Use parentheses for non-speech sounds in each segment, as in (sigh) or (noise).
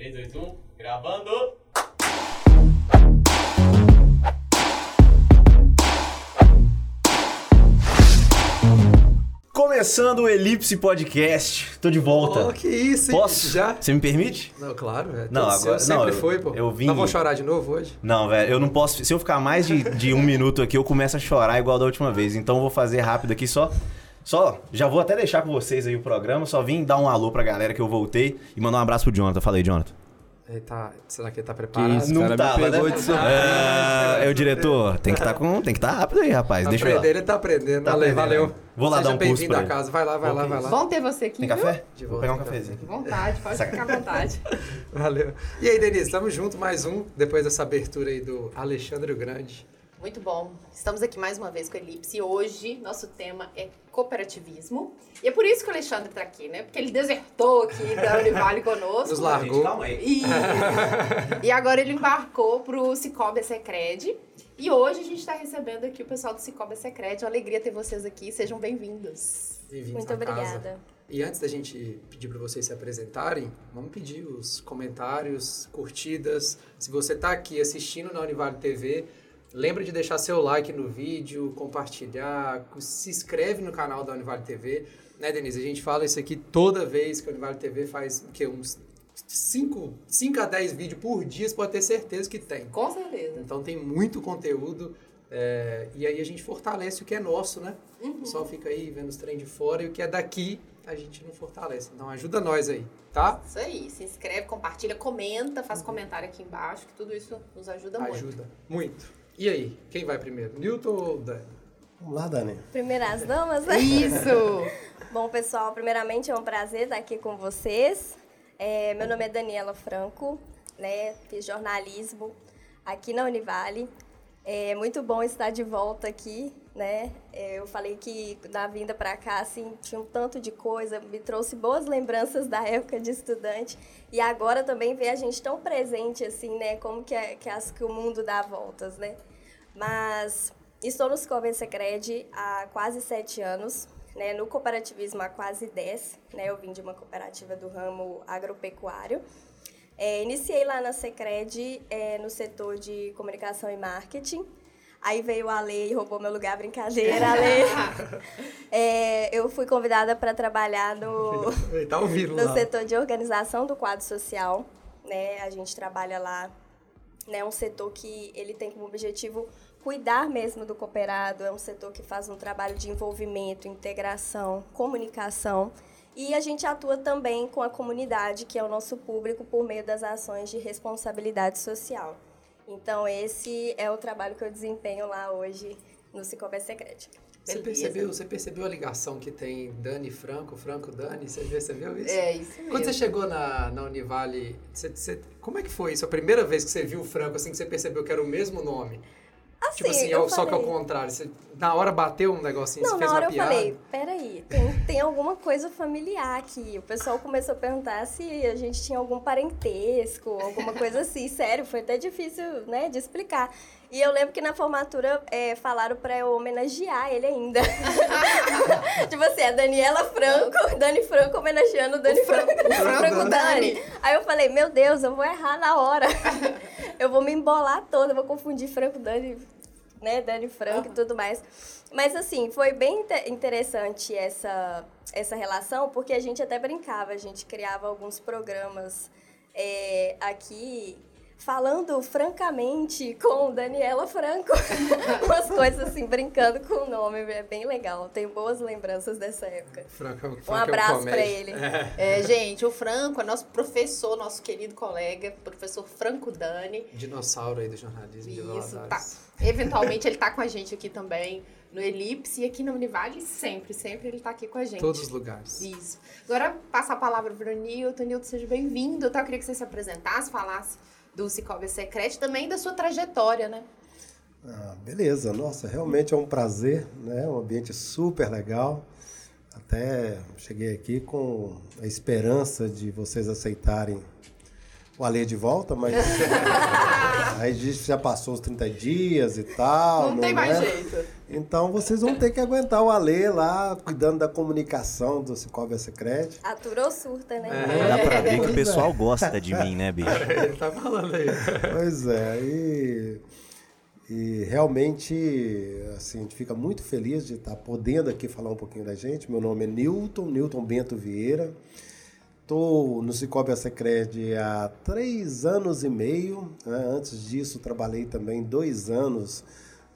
3, 2, 1, gravando! Começando o Elipse Podcast. Tô de volta. Oh, que isso, hein? Posso? Já? Você me permite? Não, claro, velho. Não, Todo agora- seu sempre não, eu- foi, pô. eu vim- Não vou chorar de novo hoje? Não, velho, eu não posso. Se eu ficar mais de, de um (laughs) minuto aqui, eu começo a chorar igual da última vez. Então eu vou fazer rápido aqui só. Só, já vou até deixar com vocês aí o programa. Só vim dar um alô pra galera que eu voltei e mandar um abraço pro Jonathan. Falei, Jonathan. Ele tá... Será que ele tá preparado? isso? não cara me tava, pegou né? de surpresa. É, é o diretor. Tem que estar com, tem que estar rápido aí, rapaz. Deixa eu ir lá. Aprender, ele tá aprendendo. Tá valeu, aprendendo. valeu. Vou lá Seja dar um curso bem-vindo pra ele. casa. Vai lá, vai lá, vai lá. Bom ter você aqui. Tem viu? café? De Vou volta, pegar um cafezinho. Vontade, pode Saca- ficar à vontade. (laughs) Valeu. E aí, Denise, estamos juntos mais um, depois dessa abertura aí do Alexandre o Grande. Muito bom. Estamos aqui mais uma vez com a Elipse e hoje nosso tema é cooperativismo. E é por isso que o Alexandre está aqui, né? Porque ele desertou aqui da (laughs) Univale conosco. Nos largou. E, (laughs) e agora ele embarcou para o Cicobi Secred. E hoje a gente está recebendo aqui o pessoal do Cicobi Secred. É uma alegria ter vocês aqui. Sejam bem-vindos. Bem-vindos Muito à casa. obrigada. E antes da gente pedir para vocês se apresentarem, vamos pedir os comentários, curtidas. Se você está aqui assistindo na Univale TV, lembra de deixar seu like no vídeo, compartilhar, se inscreve no canal da Univale TV. Né, Denise? A gente fala isso aqui toda vez que a Univale TV faz o quê? uns 5 a 10 vídeos por dia, você pode ter certeza que tem. Com certeza. Então tem muito conteúdo é, e aí a gente fortalece o que é nosso, né? O pessoal fica aí vendo os trem de fora e o que é daqui a gente não fortalece. Então ajuda nós aí, tá? Isso aí. Se inscreve, compartilha, comenta, faz comentário aqui embaixo, que tudo isso nos ajuda muito. Ajuda muito. E aí, quem vai primeiro? Newton ou Dani? Vamos lá, Dani. Primeiras damas, né? Isso! (laughs) Bom, pessoal, primeiramente é um prazer estar aqui com vocês. É, meu nome é Daniela Franco, né? Fiz jornalismo aqui na Univale. É muito bom estar de volta aqui, né? É, eu falei que na vinda para cá, assim, tinha um tanto de coisa, me trouxe boas lembranças da época de estudante. E agora também ver a gente tão presente, assim, né? Como que, é, que, as, que o mundo dá voltas, né? Mas estou no Cicobi Secred há quase sete anos, né? No cooperativismo há quase dez, né? Eu vim de uma cooperativa do ramo agropecuário. É, iniciei lá na Secred é, no setor de comunicação e marketing. Aí veio a lei e roubou meu lugar, brincadeira, a lei. (laughs) É, eu fui convidada para trabalhar no, tá ouvindo no lá. setor de organização do quadro social, né? A gente trabalha lá, né? Um setor que ele tem como objetivo cuidar mesmo do cooperado, é um setor que faz um trabalho de envolvimento, integração, comunicação. E a gente atua também com a comunidade, que é o nosso público, por meio das ações de responsabilidade social. Então, esse é o trabalho que eu desempenho lá hoje no Cicobi Secret. Você percebeu, você percebeu a ligação que tem Dani Franco, Franco Dani? Você percebeu isso? É isso mesmo. Quando você chegou na, na Univale, você, você- como é que foi isso? A primeira vez que você viu o Franco, assim, que você percebeu que era o mesmo nome? Assim, tipo assim, eu só que ao contrário. Você, na hora bateu um negocinho, Não, você fez na hora uma eu piada? falei, peraí, tem, tem alguma coisa familiar aqui. O pessoal começou a perguntar se a gente tinha algum parentesco, alguma coisa assim. (laughs) Sério, foi até difícil, né, de explicar. E eu lembro que na formatura é, falaram pra eu homenagear ele ainda. (laughs) tipo assim, a Daniela Franco, Dani Franco homenageando o Dani Franco, Franco Dani. Aí eu falei, meu Deus, eu vou errar na hora. eu vou me embolar toda, eu vou confundir Franco Dani né, Dani Franco e tudo mais. Mas assim, foi bem inte- interessante essa, essa relação, porque a gente até brincava, a gente criava alguns programas é, aqui falando francamente com Daniela Franco. (laughs) Umas coisas assim, brincando com o nome, é bem legal. Tenho boas lembranças dessa época. Franco, Um Franco é abraço pra comédia. ele. É, gente, o Franco é nosso professor, nosso querido colega, professor Franco Dani. Dinossauro aí do jornalismo de Isso, tá. Valadares. Eventualmente ele tá com a gente aqui também no Elipse e aqui na Univale sempre, sempre ele tá aqui com a gente. Todos os lugares. Isso. Agora, passar a palavra para o Nilton. Nilton, seja bem-vindo. Tá? Eu queria que você se apresentasse, falasse do Cicobi Secret, também da sua trajetória, né? Ah, beleza, nossa, realmente é um prazer, né? Um ambiente super legal. Até cheguei aqui com a esperança de vocês aceitarem o Alê de volta, mas (laughs) (laughs) aí já passou os 30 dias e tal. Não tem mais é? jeito. Então vocês vão ter que aguentar o Alê lá, cuidando da comunicação do Cicobi Secret. Aturou surta, né? Dá pra ver que o pessoal gosta de mim, né, bicho? (laughs) Ele tá falando aí. Pois é, e, e realmente assim, a gente fica muito feliz de estar podendo aqui falar um pouquinho da gente. Meu nome é Newton, Newton Bento Vieira. Estou no Cicobi Secred há três anos e meio. né? Antes disso, trabalhei também dois anos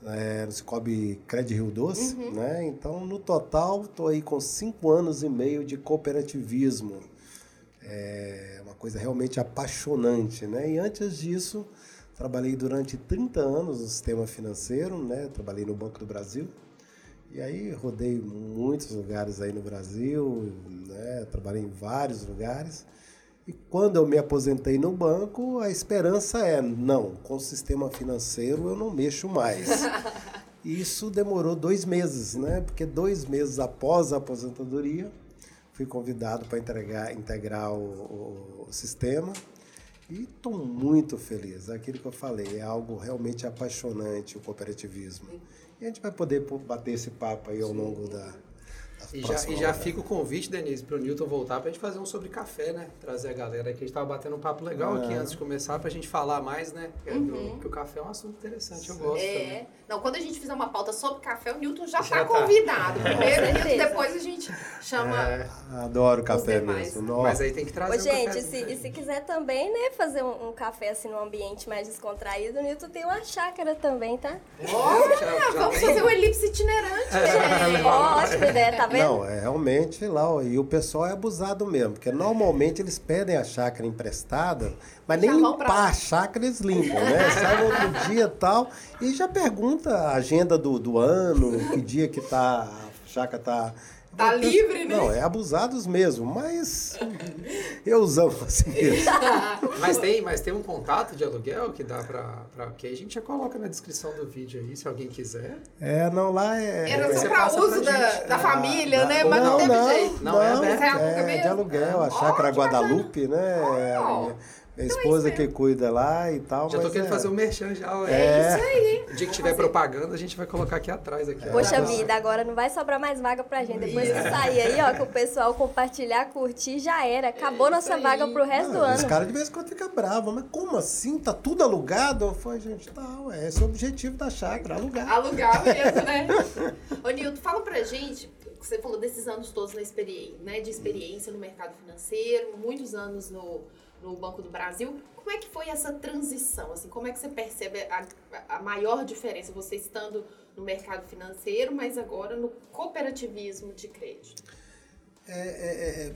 é, no Cicobi Cred Rio Doce. Né? Então, no total, estou aí com cinco anos e meio de cooperativismo. É uma coisa realmente apaixonante, né? E antes disso, trabalhei durante 30 anos no sistema financeiro, né? Trabalhei no Banco do Brasil. E aí rodei muitos lugares aí no Brasil, né? Trabalhei em vários lugares. E quando eu me aposentei no banco, a esperança é, não, com o sistema financeiro eu não mexo mais. (laughs) Isso demorou dois meses, né? Porque dois meses após a aposentadoria, fui convidado para integrar, integrar o, o- sistema e estou muito feliz. É Aquilo que eu falei, é algo realmente apaixonante o cooperativismo. E a gente vai poder bater esse papo aí ao longo da. E já, e já rodadas. fica o convite, Denise, pro Newton voltar pra gente fazer um sobre café, né? Trazer a galera aqui. A gente tava batendo um papo legal aqui É. antes de começar pra gente falar mais, né? É do- que o café é um assunto interessante, eu gosto É. também. Não, quando a gente fizer uma pauta sobre café, o Newton já, Já tá tá. convidado. (laughs) Primeiro, Newton, depois a gente chama. É, Adoro café demais. mesmo. mas aí tem que trazer Ô, um gente, se, e se quiser também, né, fazer um, um café assim num ambiente mais descontraído, o Nilton tem uma chácara também, tá? Olha, já- já Vamos fazer um elipse itinerante, É. gente. Ótima ideia, tá vendo? Não, é realmente lá, e o pessoal é abusado mesmo, porque normalmente eles pedem a chácara emprestada, mas nem Já pra limpar lá. a chácara eles limpam, né? (laughs) Sai no outro dia e tal, e já pergunta a agenda do, do ano, que dia que tá, a chácara tá... Tá livre, né? Não, é abusados mesmo, mas eu usamos assim mesmo. (laughs) Mas tem, mas tem um contato de aluguel que dá pra, pra. Que a gente já coloca na descrição do vídeo aí, se alguém quiser. É, não, lá é... Era Você só pra uso pra da, da Ah, família, né? Mas não, não, teve não, jeito. Não, é não. Você aluga é, mesmo? de aluguel, a chácara. Guadalupe, né? Minha esposa que cuida lá e tal. Já tô querendo é- fazer o merchan já. ó. É. Isso aí. O dia que tiver propaganda, a gente vai colocar aqui atrás. Aqui, ó. Poxa vida, agora não vai sobrar mais vaga pra gente. Depois que sair aí, ó, que o pessoal compartilhar, curtir, já era. Acabou nossa aí. vaga pro resto do Ah, Os ano. caras de vez em quando ficam bravos, mas como assim? Tá tudo alugado? Eu falei, gente, tá, ué, esse é o objetivo da chácara, alugar. Alugar mesmo, né? (laughs) Ô, Nilton, fala pra gente, você falou desses anos todos na experiência, né, de experiência no mercado financeiro, muitos anos no, no Banco do Brasil. Como é que foi essa transição? Assim, como é que você percebe a, a maior diferença, você estando no mercado financeiro, mas agora no cooperativismo de crédito? É,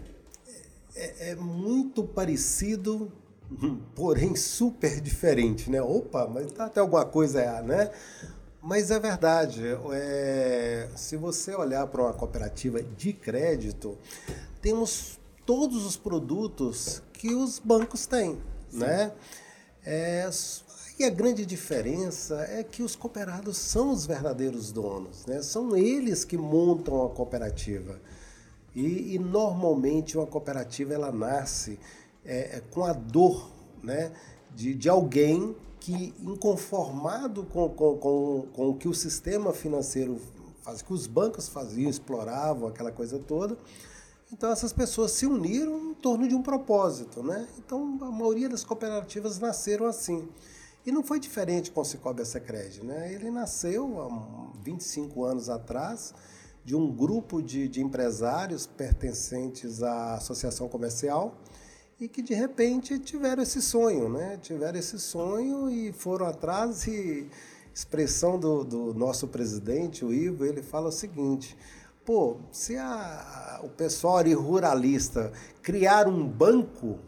é muito parecido, hum, porém super diferente, né? Opa, mas tá até alguma coisa, né? Mas é verdade. é, se você olhar para uma cooperativa de crédito, temos todos os produtos que os bancos têm, né? É, e a grande diferença é que os cooperados são os verdadeiros donos, né? São eles que montam a cooperativa. E, e normalmente uma cooperativa ela nasce é, é, com a dor né, de, de alguém que, inconformado com, com, com, com o que o sistema financeiro faz, que os bancos faziam, exploravam, aquela coisa toda, então essas pessoas se uniram em torno de um propósito. Né? Então a maioria das cooperativas nasceram assim. E não foi diferente com o Cicobi Secred. Né? Ele nasceu há 25 anos atrás de um grupo de, de empresários pertencentes à associação comercial e que de repente tiveram esse sonho, né? Tiveram esse sonho e foram atrás e expressão do, do nosso presidente, o Ivo, ele fala o seguinte, pô, se a, o pessoal ali ruralista criar um banco,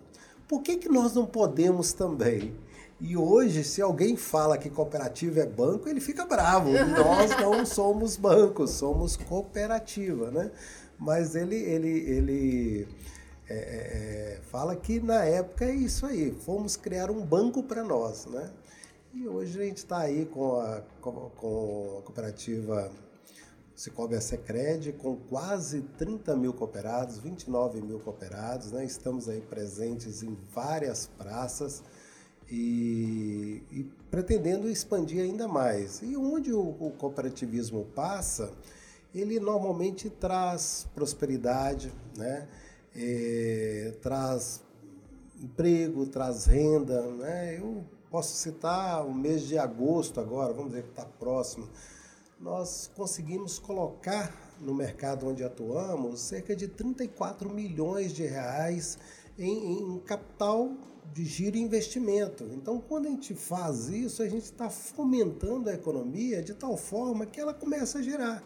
por que, que nós não podemos também? E hoje, se alguém fala que cooperativa é banco, ele fica bravo. (laughs) Nós não somos bancos, somos cooperativa, né? Mas ele, ele, ele é, é, fala que na época é isso aí, fomos criar um banco para nós, né? E hoje a gente está aí com a, com a cooperativa Cicobi Secred, com quase 30 mil cooperados, 29 mil cooperados, né? Estamos aí presentes em várias praças e, e pretendendo expandir ainda mais. E onde o, o cooperativismo passa, ele normalmente traz prosperidade, né? É, traz emprego, traz renda. Né? Eu posso citar o mês de agosto agora, vamos dizer que está próximo. Nós conseguimos colocar no mercado onde atuamos cerca de 34 milhões de reais em, em capital de giro e investimento. Então, quando a gente faz isso, a gente está fomentando a economia de tal forma que ela começa a girar.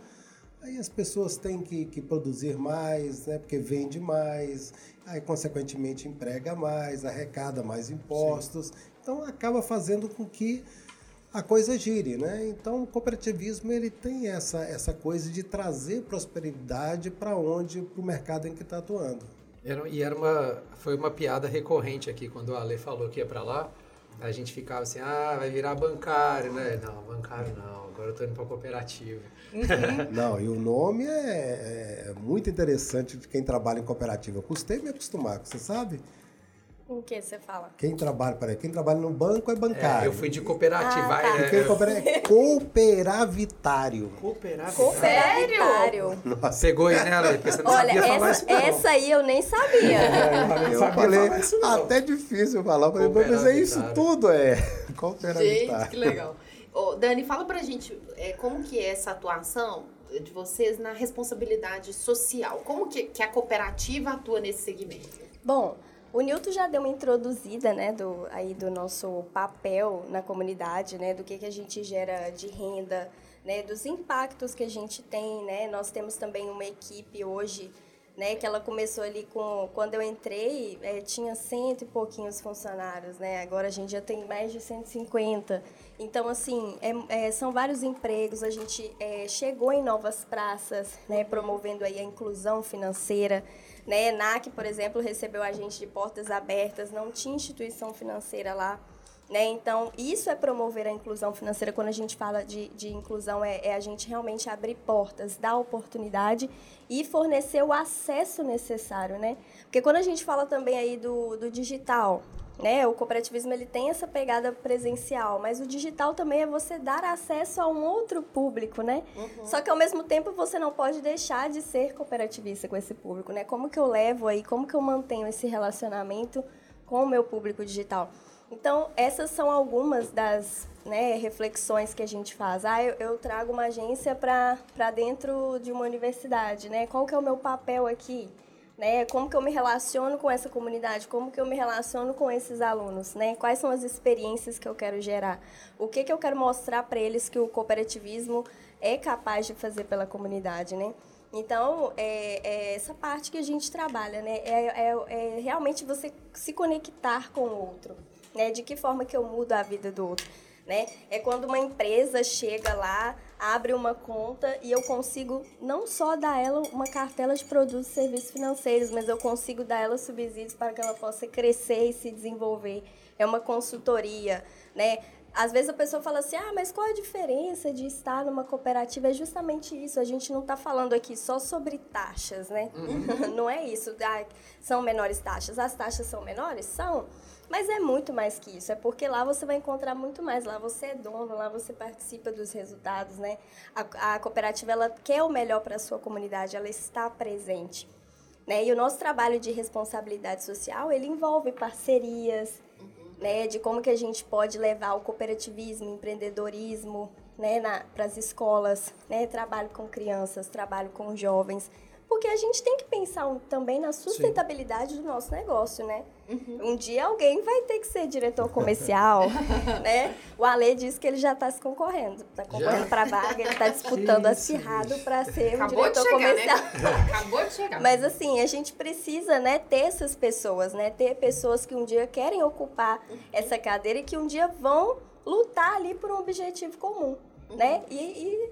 Aí as pessoas têm que, que produzir mais, né, porque vende mais, aí consequentemente emprega mais, arrecada mais impostos. Sim. Então acaba fazendo com que a coisa gire, né? Então o cooperativismo ele tem essa, essa coisa de trazer prosperidade para onde, para o mercado em que está atuando. Era, e era uma, foi uma piada recorrente aqui quando o Ale falou que ia para lá. A gente ficava assim, ah, vai virar bancário, né? Não, bancário não, agora eu tô indo para cooperativa. Uhum. (laughs) não, e o nome é, é, muito interessante de quem trabalha em cooperativa. Eu custei me acostumar, você sabe? O que você fala? Quem trabalha, peraí, quem trabalha no banco é bancário. É, eu fui de cooperativa. Ah, tá. é, quem é cooperavitário. Cooperavitário? Nossa. Pegou aí, né, Ale? Você não Olha, sabia essa, isso, essa aí eu nem sabia. É, eu falei, até difícil falar, mas é isso tudo é cooperavitário. (laughs) Gente, que legal. Ô, Dani, fala pra gente é, como que é essa atuação de vocês na responsabilidade social. Como que, que a cooperativa atua nesse segmento? Bom, o Nilton já deu uma introduzida, né, do, aí do nosso papel na comunidade, né, do que, que a gente gera de renda, né, dos impactos que a gente tem, né, nós temos também uma equipe hoje, né, que ela começou ali com, quando eu entrei, é, tinha cento e pouquinhos funcionários, né, agora a gente já tem mais de 150, então, assim, é, é, são vários empregos, a gente é, chegou em novas praças, né, promovendo aí a inclusão financeira, né? ENAC, por exemplo, recebeu a gente de portas abertas, não tinha instituição financeira lá. Né? Então, isso é promover a inclusão financeira. Quando a gente fala de, de inclusão, é, é a gente realmente abrir portas, dar oportunidade e fornecer o acesso necessário. Né? Porque quando a gente fala também aí do, do digital, né? O cooperativismo ele tem essa pegada presencial, mas o digital também é você dar acesso a um outro público, né? Uhum. Só que ao mesmo tempo você não pode deixar de ser cooperativista com esse público, né? Como que eu levo aí, como que eu mantenho esse relacionamento com o meu público digital? Então, essas são algumas das né, reflexões que a gente faz. Ah, eu, eu trago uma agência para dentro de uma universidade, né? Qual que é o meu papel aqui? Né? Como que eu me relaciono com essa comunidade? Como que eu me relaciono com esses alunos, né? Quais são as experiências que eu quero gerar? O que que eu quero mostrar para eles que o cooperativismo é capaz de fazer pela comunidade, né? Então, é, é essa parte que a gente trabalha, né? É, é, é realmente você se conectar com o outro, né? De que forma que eu mudo a vida do outro né? É quando uma empresa chega lá, abre uma conta e eu consigo não só dar ela uma cartela de produtos e serviços financeiros, mas eu consigo dar ela subsídios para que ela possa crescer e se desenvolver. É uma consultoria, né? Às vezes a pessoa fala assim, ah, mas qual a diferença de estar numa cooperativa? É justamente isso, a gente não está falando aqui só sobre taxas, né? Uhum. (laughs) não é isso, ah, são menores taxas. As taxas são menores? São, mas é muito mais que isso, é porque lá você vai encontrar muito mais, lá você é dono, lá você participa dos resultados, né? A, a cooperativa, ela quer o melhor para a sua comunidade, ela está presente. Né? E o nosso trabalho de responsabilidade social, ele envolve parcerias, né? De como que a gente pode levar o cooperativismo, empreendedorismo, né? Para as escolas, né? Trabalho com crianças, trabalho com jovens, porque a gente tem que pensar também na sustentabilidade Sim. do nosso negócio, né? Uhum. Um dia alguém vai ter que ser diretor comercial, (laughs) né? O Ale disse que ele já está se concorrendo, está concorrendo para a vaga, ele está disputando acirrado para ser Acabou um diretor de chegar, comercial. Né? (laughs) Acabou de chegar. Mas assim, a gente precisa, né, ter essas pessoas, né? Ter pessoas que um dia querem ocupar uhum. essa cadeira e que um dia vão lutar ali por um objetivo comum, uhum. né? E, e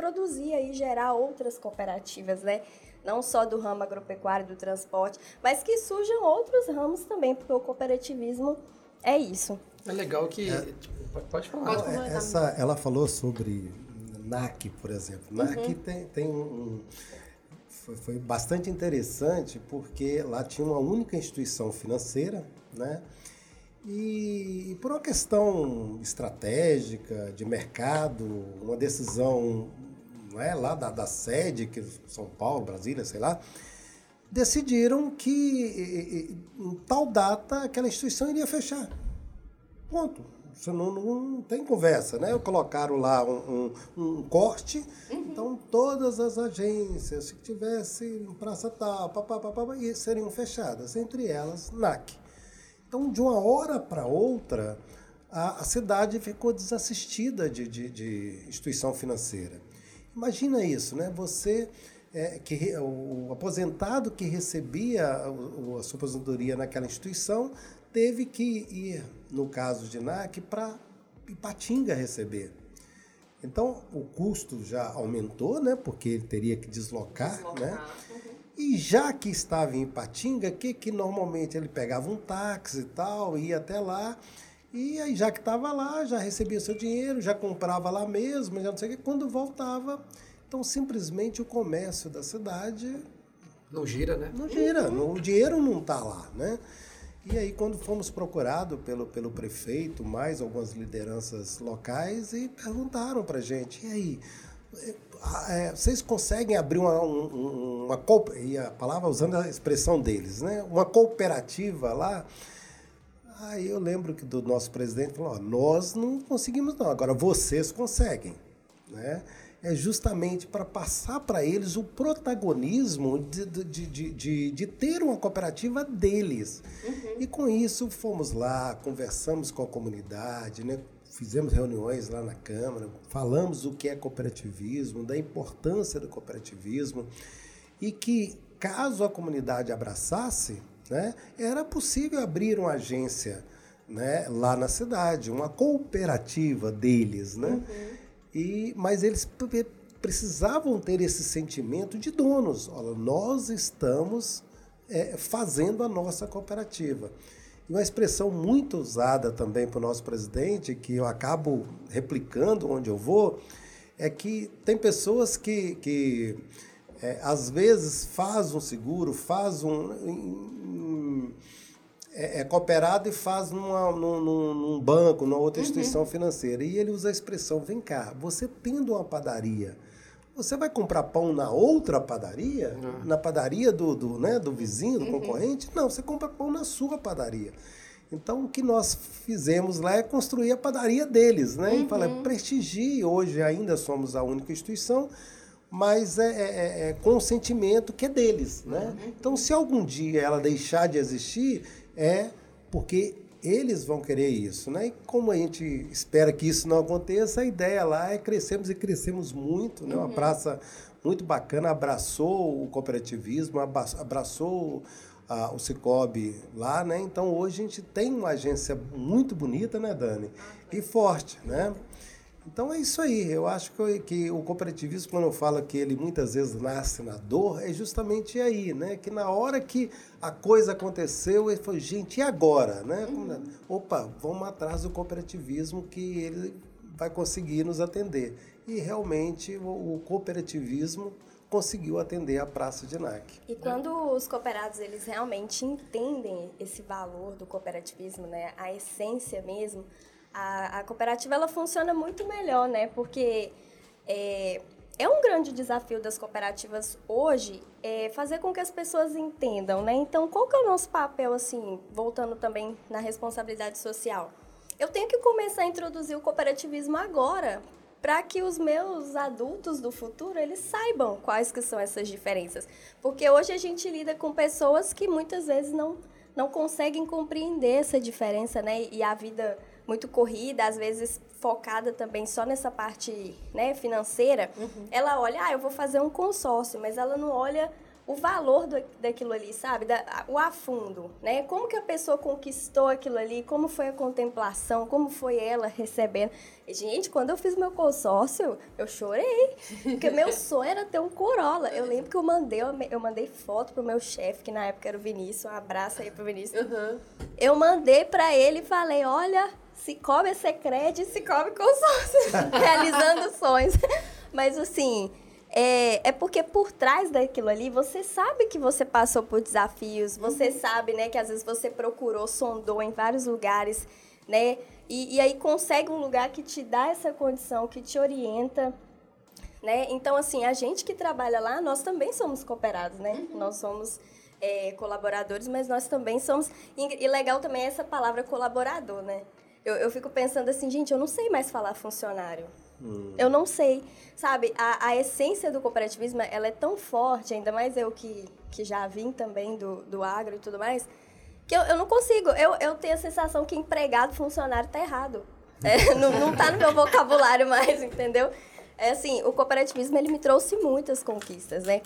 produzir e gerar outras cooperativas, né? Não só do ramo agropecuário, do transporte, mas que surjam outros ramos também, porque o cooperativismo é isso. É legal que. É, tipo, pode falar. Pode falar essa, ela falou sobre NAC, por exemplo. NAC uhum. tem, tem um. Foi, foi bastante interessante porque lá tinha uma única instituição financeira, né? E, e por uma questão estratégica, de mercado, uma decisão é, lá da, da sede, que São Paulo, Brasília, sei lá, decidiram que em tal data aquela instituição iria fechar. Ponto. Isso não, não tem conversa, né? Colocaram lá um, um, um corte, uhum. então todas as agências que tivessem praça tal, papapá, seriam fechadas, entre elas NAC. Então, de uma hora para outra, a, a, cidade ficou desassistida de, de, de instituição financeira. Imagina isso, né? Você é, que o aposentado que recebia a, a sua aposentadoria naquela instituição teve que ir, no caso de NAC, para Ipatinga receber. Então, o custo já aumentou, né? Porque ele teria que deslocar, deslocar. né? Uhum. E já que estava em Ipatinga, que que normalmente ele pegava um táxi e tal, ia até lá, e aí já que estava lá, já recebia seu dinheiro, já comprava lá mesmo, já não sei o que, quando voltava, então simplesmente o comércio da cidade não gira, né? Não gira, o dinheiro não está lá, né? E aí, quando fomos procurados pelo, pelo prefeito, mais algumas lideranças locais, e perguntaram para gente, e aí, é, vocês conseguem abrir uma, uma, uma, e a palavra usando a expressão deles, né? Uma cooperativa lá? Aí eu lembro que do nosso presidente falou, nós não conseguimos não, agora vocês conseguem, né? é justamente para passar para eles o protagonismo de, de, de, de, de ter uma cooperativa deles. Uhum. E com isso fomos lá, conversamos com a comunidade, né? fizemos reuniões lá na Câmara, falamos o que é cooperativismo, da importância do cooperativismo e que caso a comunidade abraçasse, né, era possível abrir uma agência né, lá na cidade, uma cooperativa deles, né? Uhum. E, mas eles precisavam ter esse sentimento de donos. Olha, nós estamos é, fazendo a nossa cooperativa. E uma expressão muito usada também para o nosso presidente, que eu acabo replicando onde eu vou, é que tem pessoas que, que é, às vezes faz um seguro, faz um é, é cooperado e faz numa, num, num, banco, numa outra uhum. instituição financeira. E ele usa a expressão: vem cá, você tendo uma padaria, você vai comprar pão na outra padaria? Uhum. Na padaria do, do, né, do vizinho, do uhum. concorrente? Não, você compra pão na sua padaria. Então, o que nós fizemos lá é construir a padaria deles, né? Uhum. E falar, prestigie, hoje ainda somos a única instituição, mas é, é, é, é com o sentimento que é deles, né? Uhum. Então, se algum dia ela deixar de existir, é porque eles vão querer isso, né? E como a gente espera que isso não aconteça, a ideia lá é crescermos e crescemos muito, né? Uma uhum. praça muito bacana, abraçou o cooperativismo, abraçou a, o Cicobi lá, né? Então hoje a gente tem uma agência muito bonita, né, Dani? E forte, né? Então é isso aí. Eu acho que, que, o cooperativismo, quando eu falo que ele muitas vezes nasce na dor, é justamente aí, né? Que na hora que a coisa aconteceu, ele foi, gente, e agora? Né? Uhum. Opa, vamos atrás do cooperativismo que ele vai conseguir nos atender. E realmente o, o cooperativismo conseguiu atender a Praça de NAC. E quando os cooperados eles realmente entendem esse valor do cooperativismo, né, a essência mesmo, a, a cooperativa ela funciona muito melhor, né? Porque é, é um grande desafio das cooperativas hoje é fazer com que as pessoas entendam, né? Então, qual que é o nosso papel, assim, voltando também na responsabilidade social? Eu tenho que começar a introduzir o cooperativismo agora, para que os meus adultos do futuro eles saibam quais que são essas diferenças. Porque hoje a gente lida com pessoas que muitas vezes não, não conseguem compreender essa diferença, né? E a vida muito corrida, às vezes focada também só nessa parte né, financeira, uhum. ela olha, ah, eu vou fazer um consórcio, mas ela não olha o valor do, daquilo ali, sabe? Da, o afundo, né? Como que a pessoa conquistou aquilo ali, como foi a contemplação, como foi ela recebendo. Gente, quando eu fiz meu consórcio, eu chorei, porque meu (laughs) sonho era ter um Corolla. Eu lembro que eu mandei, eu mandei foto pro meu chefe, que na época era o Vinícius, um abraço aí pro Vinícius. Uhum. Eu mandei para ele e falei, olha, Cicobi é Secred e Cicobi Consórcio, realizando sonhos. Mas assim, é, é porque por trás daquilo ali, você sabe que você passou por desafios, você sabe, né, que às vezes você procurou, sondou em vários lugares, né? E, e aí consegue um lugar que te dá essa condição, que te orienta, né? Então, assim, a gente que trabalha lá, nós também somos cooperados, né? Nós somos é, colaboradores, mas nós também somos... E legal também é essa palavra colaborador, né? Eu, eu fico pensando assim, gente, eu não sei mais falar funcionário. Eu não sei, sabe? A, a essência do cooperativismo, ela é tão forte, ainda mais eu que, que já vim também do, do agro e tudo mais, que eu, eu não consigo. Eu, eu tenho a sensação que empregado, funcionário, tá errado. É, (laughs) não, não tá no meu vocabulário mais, entendeu? É assim, o cooperativismo, ele me trouxe muitas conquistas, né?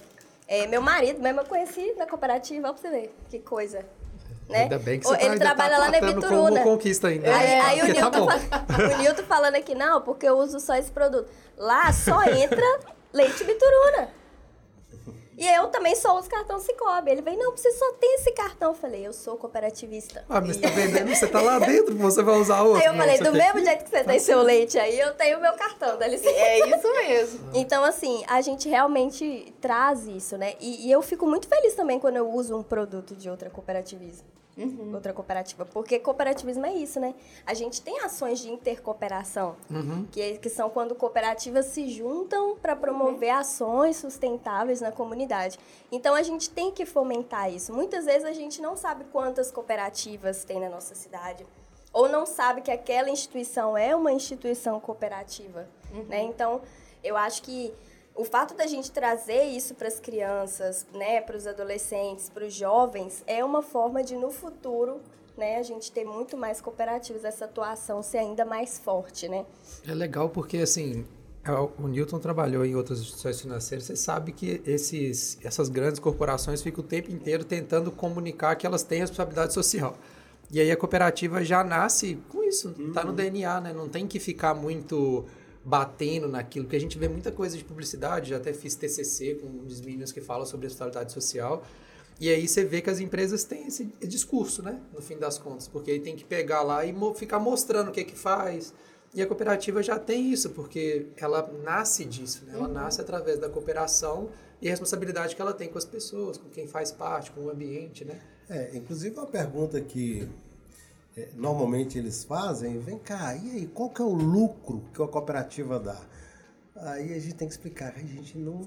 É, meu marido mesmo eu conheci na cooperativa, ó pra você ver, que coisa. Né? Ainda bem que você Ele tá, trabalha tá lá na Bituruna. como conquista ainda. Aí, né? aí o, tá Nilton bom. fa- o Nilton falando aqui, não, porque eu uso só esse produto. Lá só entra leite bituruna. E eu também só uso cartão Cicobi. Ele veio, não, você só tem esse cartão. Eu falei, eu sou cooperativista. Ah, mas tá vendendo, você tá lá dentro, você vai usar outro. Aí eu Não, falei, você do mesmo jeito que você tem seu leite aí, eu tenho o meu cartão, dá licença. É isso mesmo. (laughs) Então, assim, a gente realmente traz isso, né? E, e eu fico muito feliz também quando eu uso um produto de outra cooperativismo. Outra cooperativa. Porque cooperativismo é isso, né? A gente tem ações de intercooperação, que, que são quando cooperativas se juntam para promover ações sustentáveis na comunidade. Então, a gente tem que fomentar isso. Muitas vezes a gente não sabe quantas cooperativas tem na nossa cidade ou não sabe que aquela instituição é uma instituição cooperativa, né? Então, eu acho que o fato da gente trazer isso para as crianças, né, para os adolescentes, para os jovens, é uma forma de no futuro, né, a gente ter muito mais cooperativas, essa atuação ser ainda mais forte, né? É legal porque, assim, é, o Newton trabalhou em outras instituições financeiras. Você sabe que esses, essas grandes corporações ficam o tempo inteiro tentando comunicar que elas têm responsabilidade social. E aí a cooperativa já nasce com isso, tá no DNA, né? Não tem que ficar muito batendo naquilo, porque a gente vê muita coisa de publicidade, já até fiz TCC com um dos meninos que fala sobre responsabilidade social, e aí você vê que as empresas têm esse discurso, né, no fim das contas, porque aí tem que pegar lá e mo- ficar mostrando o que é que faz, e a cooperativa já tem isso, porque ela nasce disso, né? ela nasce através da cooperação e a responsabilidade que ela tem com as pessoas, com quem faz parte, com o ambiente, né? É, inclusive uma pergunta que normalmente eles fazem, vem cá, e aí, qual que é o lucro que a cooperativa dá? Aí a gente tem que explicar, a gente não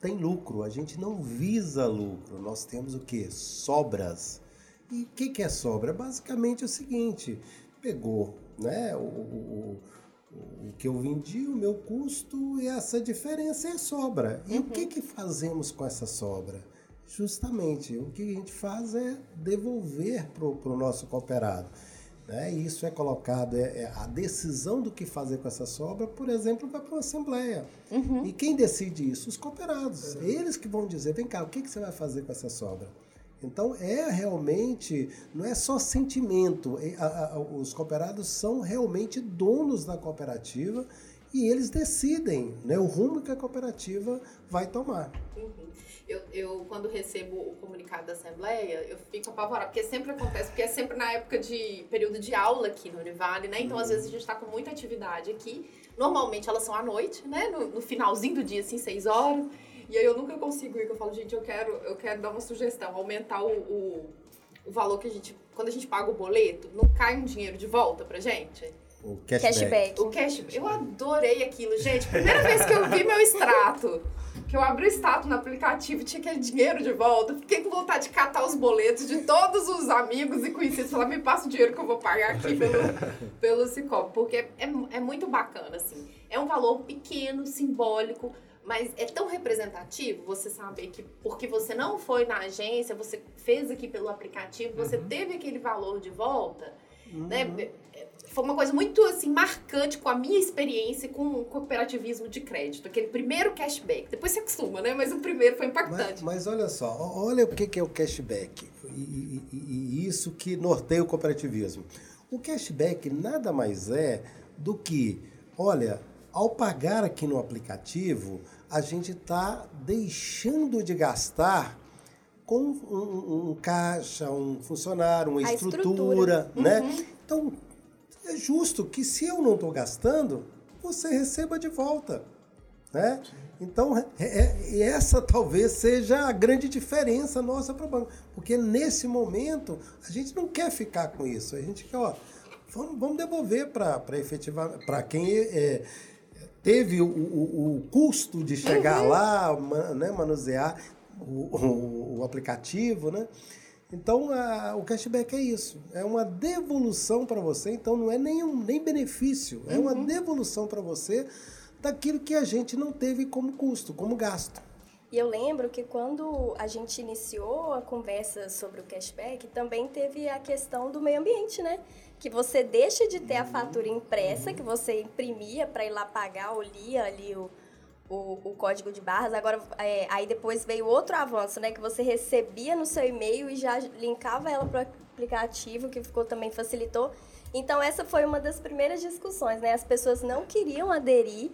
tem lucro, a gente não visa lucro, nós temos o que? Sobras. E o que, que é sobra? Basicamente é o seguinte, pegou né, o, o, o- que eu vendi, o meu custo, e essa diferença é sobra. E o que, que fazemos com essa sobra? Justamente, o que a gente faz é devolver para o nosso cooperado. Né? E isso é colocado, é, é a decisão do que fazer com essa sobra, por exemplo, vai para uma assembleia. E quem decide isso? Os cooperados. Eles que vão dizer, vem cá, o que, que você vai fazer com essa sobra? Então é realmente, não é só sentimento. é- a- a- os cooperados são realmente donos da cooperativa e eles decidem né, o rumo que a cooperativa vai tomar. Eu, eu, quando recebo o comunicado da Assembleia, eu fico apavorada, porque sempre acontece, porque é sempre na época de período de aula aqui no Univale, né? Então, às vezes, a gente está com muita atividade aqui. Normalmente, elas são à noite, né? No, no finalzinho do dia, assim, seis horas. E aí, eu nunca consigo ir, que eu falo, gente, eu quero, eu quero dar uma sugestão, aumentar o, o, o valor que a gente... Quando a gente paga o boleto, não cai um dinheiro de volta pra gente? O cashback. Cashback. O cash, eu adorei aquilo, gente. Primeira vez que eu vi meu extrato, que eu abri o extrato no aplicativo e tinha aquele dinheiro de volta, fiquei com vontade de catar os boletos de todos os amigos e conhecidos, falar, me passa o dinheiro que eu vou pagar aqui (laughs) pelo, pelo Cicobi, porque é, é muito bacana, assim. É um valor pequeno, simbólico, mas é tão representativo você saber que porque você não foi na agência, você fez aqui pelo aplicativo, você teve aquele valor de volta, né? Foi uma coisa muito assim marcante com a minha experiência com o cooperativismo de crédito, aquele primeiro cashback. Depois você acostuma, né? Mas o primeiro foi Mas, impactante. mas olha só, olha o que é o cashback e, e- e- isso que norteia o cooperativismo. O cashback nada mais é do que, olha, ao pagar aqui no aplicativo, a gente está deixando de gastar com um, um- um caixa, um funcionário, uma estrutura, estrutura. né? Então, é justo que se eu não estou gastando, você receba de volta. Né? Então, é, é, essa talvez seja a grande diferença nossa para o banco. Porque nesse momento, a gente não quer ficar com isso. A gente quer, ó, vamos, vamos devolver para efetivar, para quem é, teve o, o, o, custo de chegar uhum. lá, né, manusear o, o, o aplicativo, né? Então, a, o cashback é isso. É uma devolução para você. Então, não é nenhum, nem benefício. É uma uhum. devolução para você daquilo que a gente não teve como custo, como gasto. E eu lembro que quando a gente iniciou a conversa sobre o cashback, também teve a questão do meio ambiente, né? Que você deixa de ter a fatura impressa, que você imprimia para ir lá pagar ou lia ali o, o, o código de barras. Agora, é, aí depois veio outro avanço, né? Que você recebia no seu e-mail e já linkava ela para o aplicativo, que ficou também facilitou. Então, essa foi uma das primeiras discussões, né? As pessoas não queriam aderir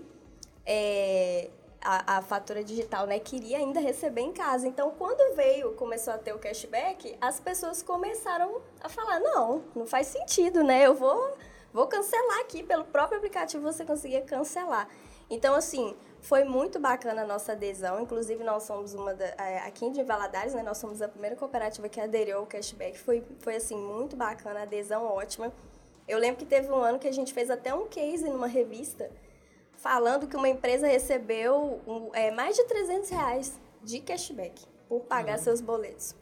é, a, a, fatura digital, né? Queria ainda receber em casa. Então, quando veio, começou a ter o cashback, as pessoas começaram a falar, não, não faz sentido, né? Eu vou, vou cancelar aqui, pelo próprio aplicativo você conseguia cancelar. Então, assim, foi muito bacana a nossa adesão. Inclusive, nós somos uma da, é, aqui de Valadares, né? Nós somos a primeira cooperativa que aderiu ao cashback. Foi, foi assim, muito bacana, a adesão ótima. Eu lembro que teve um ano que a gente fez até um case numa revista falando que uma empresa recebeu um, é, mais de 300 reais de cashback por pagar uhum. seus boletos.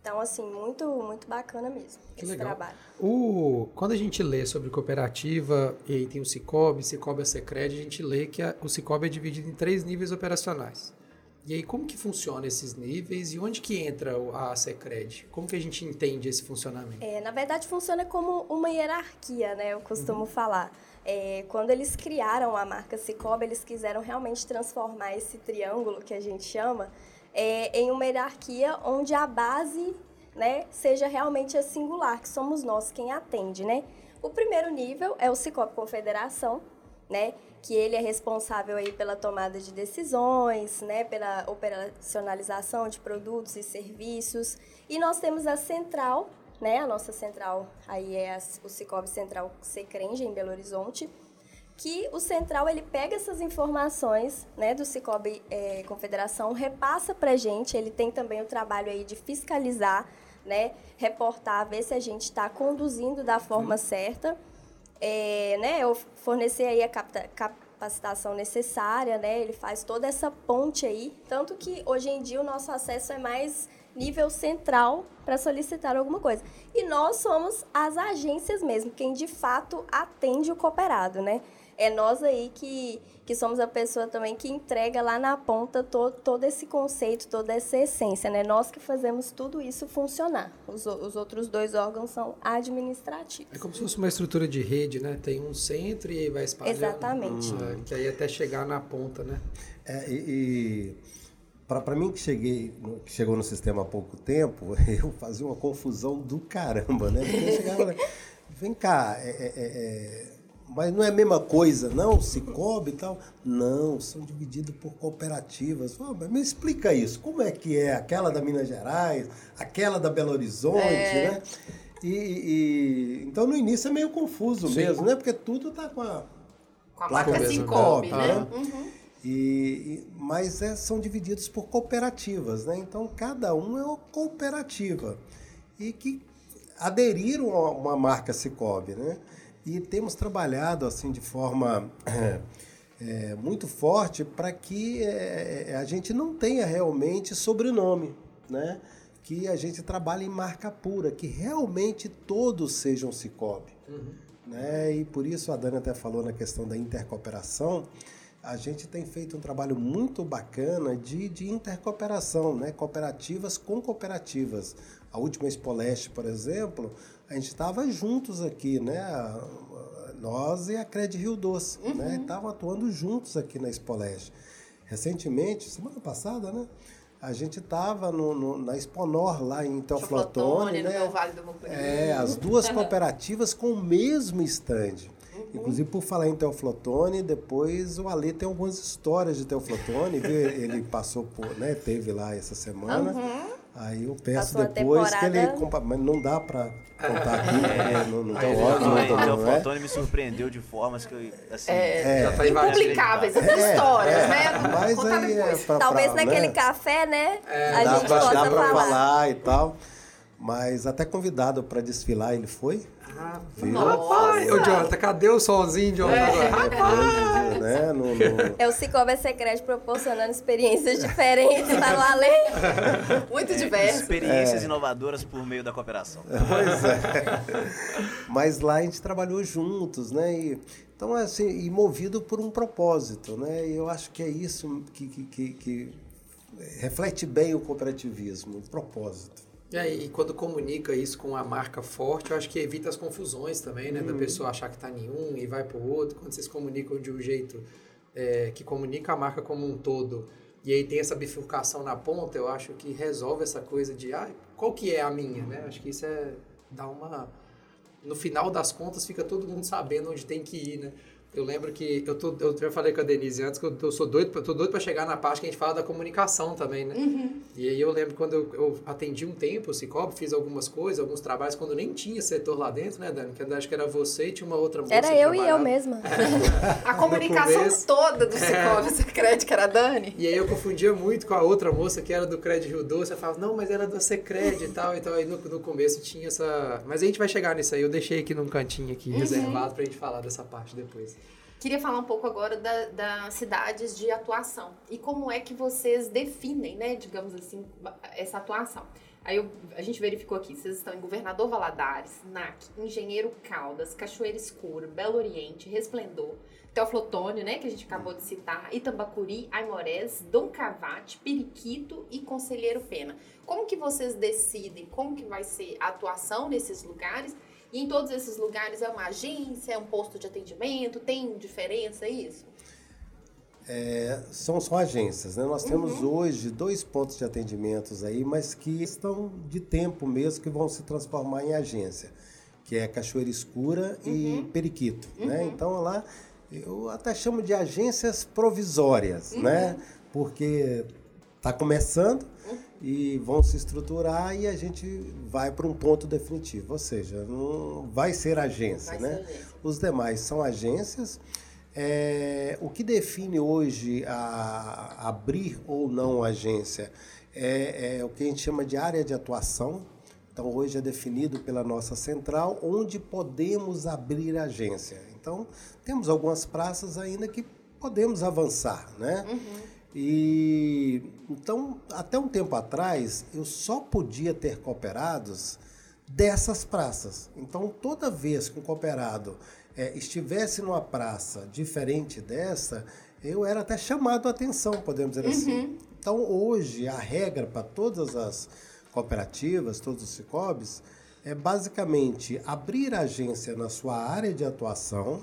Então, assim, muito, muito bacana mesmo que esse legal. trabalho. O, quando a gente lê sobre cooperativa, e aí tem o Cicobi, Cicobi é Secred, a gente lê que a, o Cicobi é dividido em três níveis operacionais. E aí, como que funciona esses níveis e onde que entra a Secred? Como que a gente entende esse funcionamento? É, na verdade, funciona como uma hierarquia, né? Eu costumo uhum. falar. É, quando eles criaram a marca Cicobi, eles quiseram realmente transformar esse triângulo que a gente chama é, em uma hierarquia onde a base né, seja realmente a singular, que somos nós quem atende. Né? O primeiro nível é o Cicobi Confederação, né, que ele é responsável aí pela tomada de decisões, né, pela operacionalização de produtos e serviços. E nós temos a central, né? A nossa central aí é a, o Cicobi Central Secrenge, em Belo Horizonte, que o central ele pega essas informações né, do Cicobi é, Confederação, repassa para a gente, ele tem também o trabalho aí de fiscalizar, né, reportar, ver se a gente está conduzindo da forma certa, é, né, fornecer aí a capta, capacitação necessária, né, ele faz toda essa ponte aí, tanto que hoje em dia o nosso acesso é mais nível central para solicitar alguma coisa. E nós somos as agências mesmo, quem de fato atende o cooperado, né? É nós aí que, que somos a pessoa também que entrega lá na ponta todo, todo esse conceito, toda essa essência, né? Nós que fazemos tudo isso funcionar. Os, os outros dois órgãos são administrativos. É como se fosse uma estrutura de rede, né? Tem um centro e aí vai espalhando. Exatamente. Hum, que aí até chegar na ponta, né? É, e... e para mim que cheguei que chegou no sistema há pouco tempo (laughs) eu fazia uma confusão do caramba né porque eu chegava vem cá é, é, é, é, mas não é a mesma coisa não Cicobi e tal não são divididos por cooperativas oh, mas me explica isso como é que é aquela da Minas Gerais aquela da Belo Horizonte é. né e, e, então no início é meio confuso Sim. mesmo né porque tudo tá com a com a marca né, né? Uhum. E, mas é, são divididos por cooperativas, né? Então cada um é uma cooperativa e que aderiram a uma marca Cicobi, né? E temos trabalhado assim de forma é, muito forte para que é, a gente não tenha realmente sobrenome, né? Que a gente trabalhe em marca pura, que realmente todos sejam Cicobi. Uhum. Né? E por isso a Dani até falou na questão da intercooperação a gente tem feito um trabalho muito bacana de, de intercooperação, né? cooperativas com cooperativas. A última Expoleste, por exemplo, a gente estava juntos aqui, né? nós e a Cred Rio Doce, uhum. né? estavam atuando juntos aqui na Expoleste. Recentemente, semana passada, né? a gente estava na Exponor, lá em Teoflotone, né? no Vale do Mucuri. É, as duas (laughs) cooperativas com o mesmo estande. Inclusive, por falar em Teoflotone, depois o Ale tem algumas histórias de Teoflotone. ele passou por, né, teve lá essa semana. Uhum. Aí eu peço Passou depois que ele. Mas não dá pra (laughs) contar aqui, né? não, não tem não, não, não o é? Fotone me surpreendeu de formas que eu, assim... É, Já tá impublicáveis, as É, histórias, é, né? Mas Contar aí é depois. pra, Talvez pra, naquele né? café, né? É, a dá gente pra, possa dá pra falar. falar e tal. Mas até convidado para desfilar ele foi. Ah, Viu? Rapaz, ô Jonathan, cadê o solzinho, Jonathan? agora? Foi, né? No, no- É o Cicobi Secret proporcionando experiências diferentes para o além. (laughs) Muito diverso. Experiências inovadoras por meio da cooperação. Pois é. (laughs) Mas lá a gente trabalhou juntos, né? E, então, assim, e movido por um propósito, né? E eu acho que é isso que, que, que- que reflete bem o cooperativismo, o propósito. E aí, quando comunica isso com a marca forte, eu acho que evita as confusões também, né? Da pessoa achar que tá em um e vai pro outro. Quando vocês comunicam de um jeito é, que comunica a marca como um todo, e aí tem essa bifurcação na ponta, eu acho que resolve essa coisa de, ah, qual que é a minha, né? Acho que isso é, dá uma... No final das contas, fica todo mundo sabendo onde tem que ir, né? Eu lembro que eu, tô, eu já falei com a Denise antes que eu, eu sou doido, pra- tô doido para chegar na parte que a gente fala da comunicação também, né? E aí eu lembro quando eu, eu atendi um tempo o Cicobi, fiz algumas coisas, alguns trabalhos, quando nem tinha setor lá dentro, né, Dani? Que eu acho que era você e tinha uma outra moça Era que eu e eu mesma. (laughs) A comunicação começo. toda do Cicobi Secret, que era a Dani. E aí eu confundia muito com a outra moça que era do Cred Rio Doce. Eu falava, não, mas era do Secred e tal. Então aí no, no começo tinha essa... Mas a gente vai chegar nisso aí. Eu deixei aqui num cantinho aqui, reservado pra gente falar dessa parte depois. Queria falar um pouco agora da- das cidades de atuação e como é que vocês definem, né, digamos assim, essa atuação. Aí eu- a gente verificou aqui, vocês estão em Governador Valadares, NAC, Engenheiro Caldas, Cachoeira Escura, Belo Oriente, Resplendor, Teófilo Otônio, né, que a gente acabou de citar, Itambacuri, Aimorés, Dom Cavate, Periquito e Conselheiro Pena. Como que vocês decidem como que vai ser a atuação nesses lugares? E em todos esses lugares é uma agência, é um posto de atendimento? Tem diferença isso? É, são só agências, né? Nós temos hoje dois pontos de atendimentos aí, mas que estão de tempo mesmo, que vão se transformar em agência, que é Cachoeira Escura e Periquito, né? Então lá eu até chamo de agências provisórias, né? Porque está começando e vão se estruturar e a gente vai para um ponto definitivo, ou seja, não vai ser agência, Vai ser né? agência. Os demais são agências. É, o que define hoje a abrir ou não agência é, é o que a gente chama de área de atuação. Então, hoje é definido pela nossa central onde podemos abrir agência. Então, temos algumas praças ainda que podemos avançar, né? E então, até um tempo atrás, eu só podia ter cooperados dessas praças. Então, toda vez que um cooperado eh, estivesse numa praça diferente dessa, eu era até chamado a atenção, podemos dizer assim. Então, hoje, a regra para todas as cooperativas, todos os Cicobs, é basicamente abrir a agência na sua área de atuação,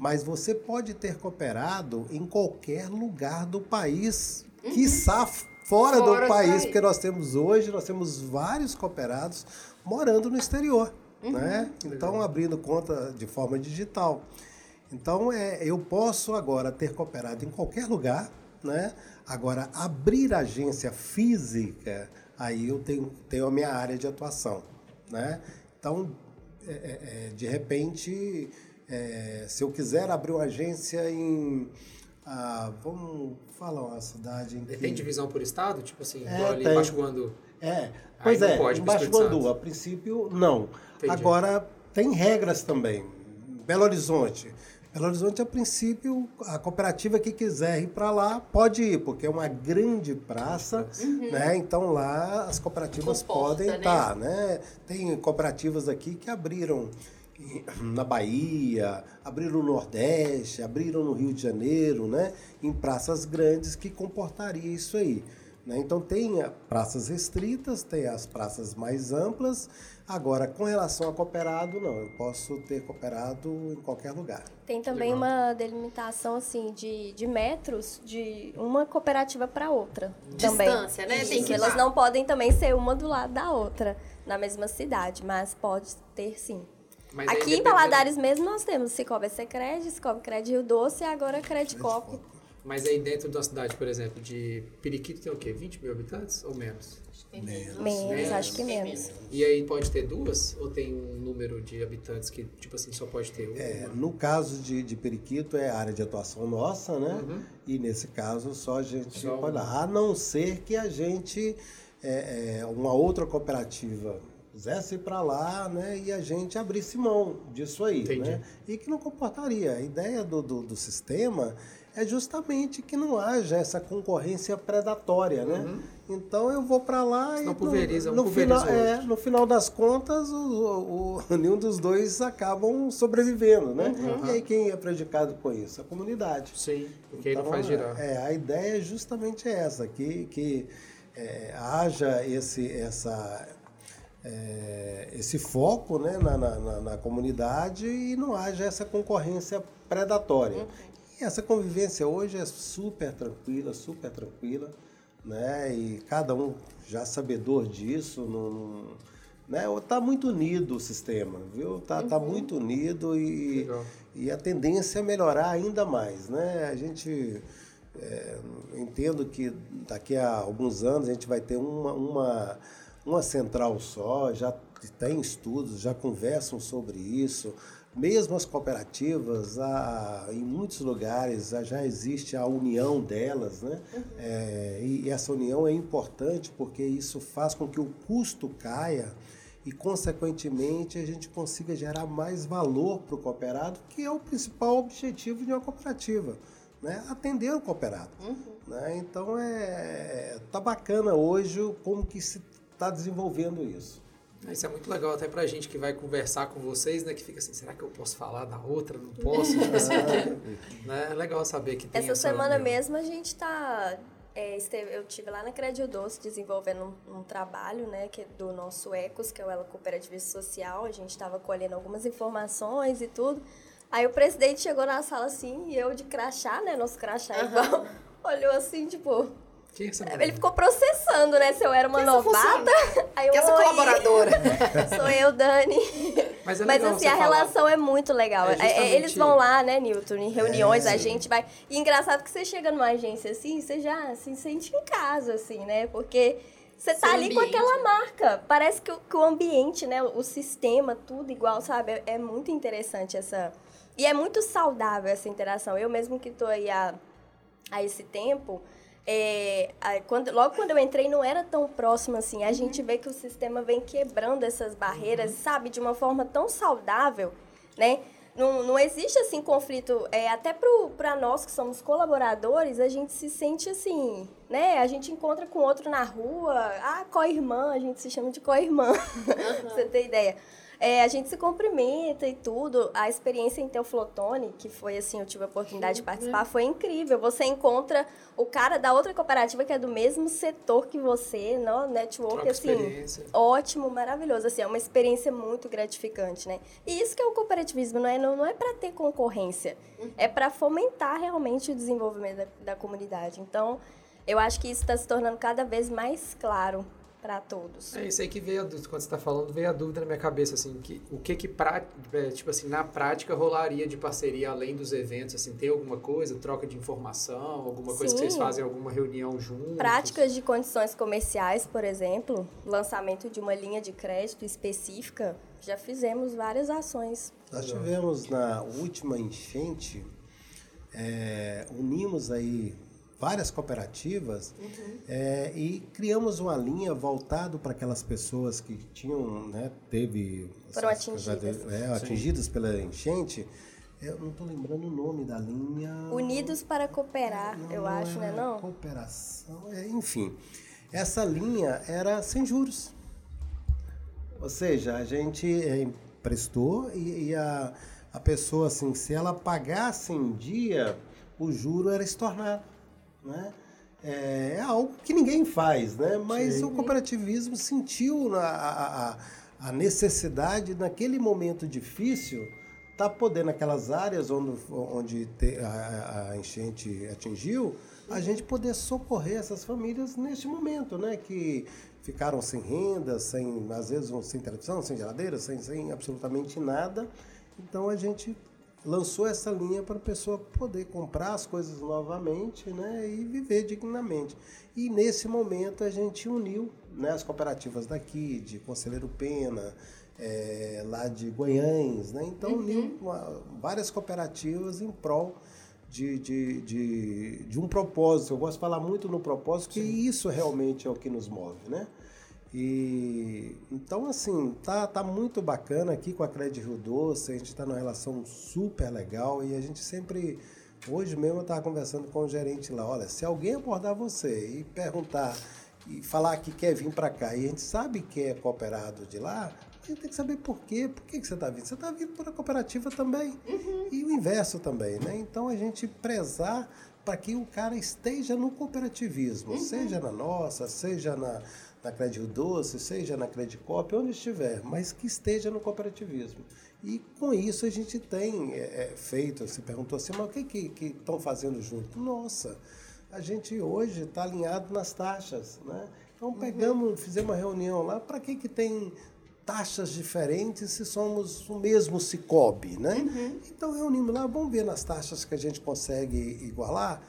mas você pode ter cooperado em qualquer lugar do país, quiçá fora, Fora do país, porque nós temos hoje, nós temos vários cooperados morando no exterior, né? Então, abrindo conta de forma digital. Então, é, eu posso agora ter cooperado em qualquer lugar, né? Agora, abrir agência física, aí eu tenho, tenho a minha área de atuação, né? Então, é, é, é, de repente, é, se eu quiser abrir uma agência em... ah, vamos falar uma cidade em que... Tem divisão por estado? Tipo assim, É, igual ali tem. embaixo Guandu. É, pois não é, pode em pro Baixo Espírito Guandu, a princípio, não. Entendi. Agora, tem regras também. Belo Horizonte. Belo Horizonte, a princípio, a cooperativa que quiser ir para lá pode ir, porque é uma grande praça, né? Então lá as cooperativas Comporta, podem né? estar, né? Tem cooperativas aqui que abriram na Bahia, abriram no Nordeste, abriram no Rio de Janeiro, né? Em praças grandes que comportaria isso aí. né? Então tem praças restritas, tem as praças mais amplas. Agora, com relação a cooperado, não. Eu posso ter cooperado em qualquer lugar. Tem também uma delimitação assim de, de metros de uma cooperativa para outra. também. Distância, né? Tem que elas não podem também ser uma do lado da outra na mesma cidade, mas pode ter sim. Mas Aqui em dependendo- Paladares mesmo nós temos Cicobi Secred, Cicobi Cred Rio Doce e agora Credicop. Mas aí dentro da cidade, por exemplo, de Periquito tem o quê? 20 mil habitantes ou menos? Menos, Menos. acho que menos. E aí pode ter duas? Ou tem um número de habitantes que, tipo assim, só pode ter uma? É, no caso de, de Periquito, é a área de atuação nossa, né? Uhum. E nesse caso, só a gente Só pode. A não ser que a gente, é, é, uma outra cooperativa, quisesse ir para lá, né? E a gente abrisse mão disso aí, Entendi. né? E que não comportaria. A ideia do, do, do sistema é justamente que não haja essa concorrência predatória, né? Então eu vou para lá Uhum. Senão e pulveriza, um no, pulveriza final, é, no final das contas, o, o- (laughs) nenhum dos dois acabam sobrevivendo, né? Uhum. E aí quem é prejudicado com isso? A comunidade. Sim, porque aí não Então, faz girar. É, a ideia é justamente essa, que, que é, haja esse, essa, é, esse foco né, na, na, na- comunidade e não haja essa concorrência predatória. E essa convivência hoje é super tranquila, super tranquila, né? E cada um já sabedor disso, não, né? Tá muito unido o sistema, viu? Tá, tá muito unido e, Legal. e a tendência é melhorar ainda mais, né? A gente é, entendo que daqui a alguns anos a gente vai ter uma, uma, uma central só, já tem estudos, já conversam sobre isso. Mesmo as cooperativas, a- em muitos lugares a- já existe a união delas, né? É, e essa união é importante porque isso faz com que o custo caia e, consequentemente, a gente consiga gerar mais valor para o cooperado, que é o principal objetivo de uma cooperativa, né? atender o cooperado. Né? Então, é tá bacana hoje como que se está desenvolvendo isso. Isso é muito legal até pra gente que vai conversar com vocês, né? Que fica assim, será que eu posso falar da outra? Não posso? Tipo assim, (laughs) né? É legal saber que tem Essa semana união. mesmo a gente tá. é, esteve- eu tive lá na Crédito Doce desenvolvendo um, um trabalho, né, que é do nosso ECOS, que é o Ela Cooperativismo Social. A gente estava colhendo algumas informações e tudo. Aí o presidente chegou na sala assim, e eu de crachá, né, nosso crachá igual, (laughs) olhou assim, tipo. Quem é essa Ele mulher? ficou processando, né, se eu era uma Que essa novata. (laughs) Aí eu, Que essa "Oi, colaboradora. (laughs) Sou eu, Dani. (laughs) Mas é Mas legal assim, a falar. relação é muito legal. É É, justamente- Eles vão lá, né, Newton, em reuniões, É, a gente vai. E engraçado que você chega numa agência assim, você já se sente em casa, assim, né? Porque você tá Seu ali com ambiente, aquela né? marca. Parece que, o- que o ambiente, né, o sistema, tudo igual, sabe? É, é muito interessante essa. E é muito saudável essa interação. Eu mesmo que tô aí há, há esse tempo. É, quando, logo quando eu entrei não era tão próximo assim. A gente vê que o sistema vem quebrando essas barreiras, sabe, de uma forma tão saudável, né? Não, não existe assim conflito, é, até para nós que somos colaboradores, a gente se sente assim, né? A gente encontra com outro na rua, ah, co-irmã, a gente se chama de co-irmã, (laughs) pra você ter ideia. É, a gente se cumprimenta e tudo. A experiência em Teoflotone, que foi assim, eu tive a oportunidade de participar, foi incrível. Você encontra o cara da outra cooperativa que é do mesmo setor que você, no network, Troca assim, experiência. ótimo, maravilhoso. Assim, é uma experiência muito gratificante, né? E isso que é o cooperativismo, não é, não, não é para ter concorrência, é para fomentar realmente o desenvolvimento da, da comunidade. Então, eu acho que isso está se tornando cada vez mais claro para todos. É isso aí que veio a dúvida, quando você tá falando, veio a dúvida na minha cabeça, assim, que, o que que, pra, é, tipo assim, na prática rolaria de parceria além dos eventos, assim, tem alguma coisa, troca de informação, alguma coisa que vocês Sim. fazem, alguma reunião juntos? Práticas de condições comerciais, por exemplo, lançamento de uma linha de crédito específica, já fizemos várias ações. Nós tivemos na última enchente, é, unimos aí várias cooperativas é, e criamos uma linha voltado para aquelas pessoas que tinham, né, teve Foram atingidas. é, atingidas pela enchente. Eu não estou lembrando o nome da linha. Unidos para cooperar, Não, eu não acho, é né? Não? Cooperação, é, enfim. Essa linha era sem juros. Ou seja, a gente é, emprestou e, e a, a pessoa, assim, se ela pagasse em dia, o juro era estornado. Né? É, é algo que ninguém faz, né? mas o cooperativismo sentiu na- a, a, a necessidade, naquele momento difícil, tá podendo aquelas áreas onde, onde te- a, a enchente atingiu, a gente poder socorrer essas famílias neste momento, né? Que ficaram sem renda, sem, às vezes sem televisão, sem geladeira, sem, sem absolutamente nada. Então a gente lançou essa linha para a pessoa poder comprar as coisas novamente né, e viver dignamente. E nesse momento a gente uniu né, as cooperativas daqui, de Conselheiro Pena, é, lá de Goiães, né? então uniu uma, várias cooperativas em prol de, de, de, de, um propósito. Eu gosto de falar muito no propósito, que isso realmente é o que nos move. Né? E então assim, tá, tá muito bacana aqui com a Crédito Rio Doce, a gente está numa relação super legal e a gente sempre hoje mesmo eu estava conversando com o gerente lá, olha, se alguém abordar você e perguntar e falar que quer vir para cá e a gente sabe que é cooperado de lá, a gente tem que saber por quê, por que, que você está vindo? Você está vindo para a cooperativa também uhum. e o inverso também, né? Então a gente prezar para que o cara esteja no cooperativismo, uhum. seja na nossa, seja na na Crédito Doce, seja na Credicop, onde estiver, mas que esteja no cooperativismo. E com isso a gente tem é, é feito, você perguntou assim, mas o que estão fazendo junto? Nossa, a gente hoje está alinhado nas taxas, né? Então uhum. pegamos, uhum. fizemos uma reunião lá, para que, que tem taxas diferentes se somos o mesmo Cicobi, né? Uhum. Então reunimos lá, vamos ver nas taxas que a gente consegue igualar,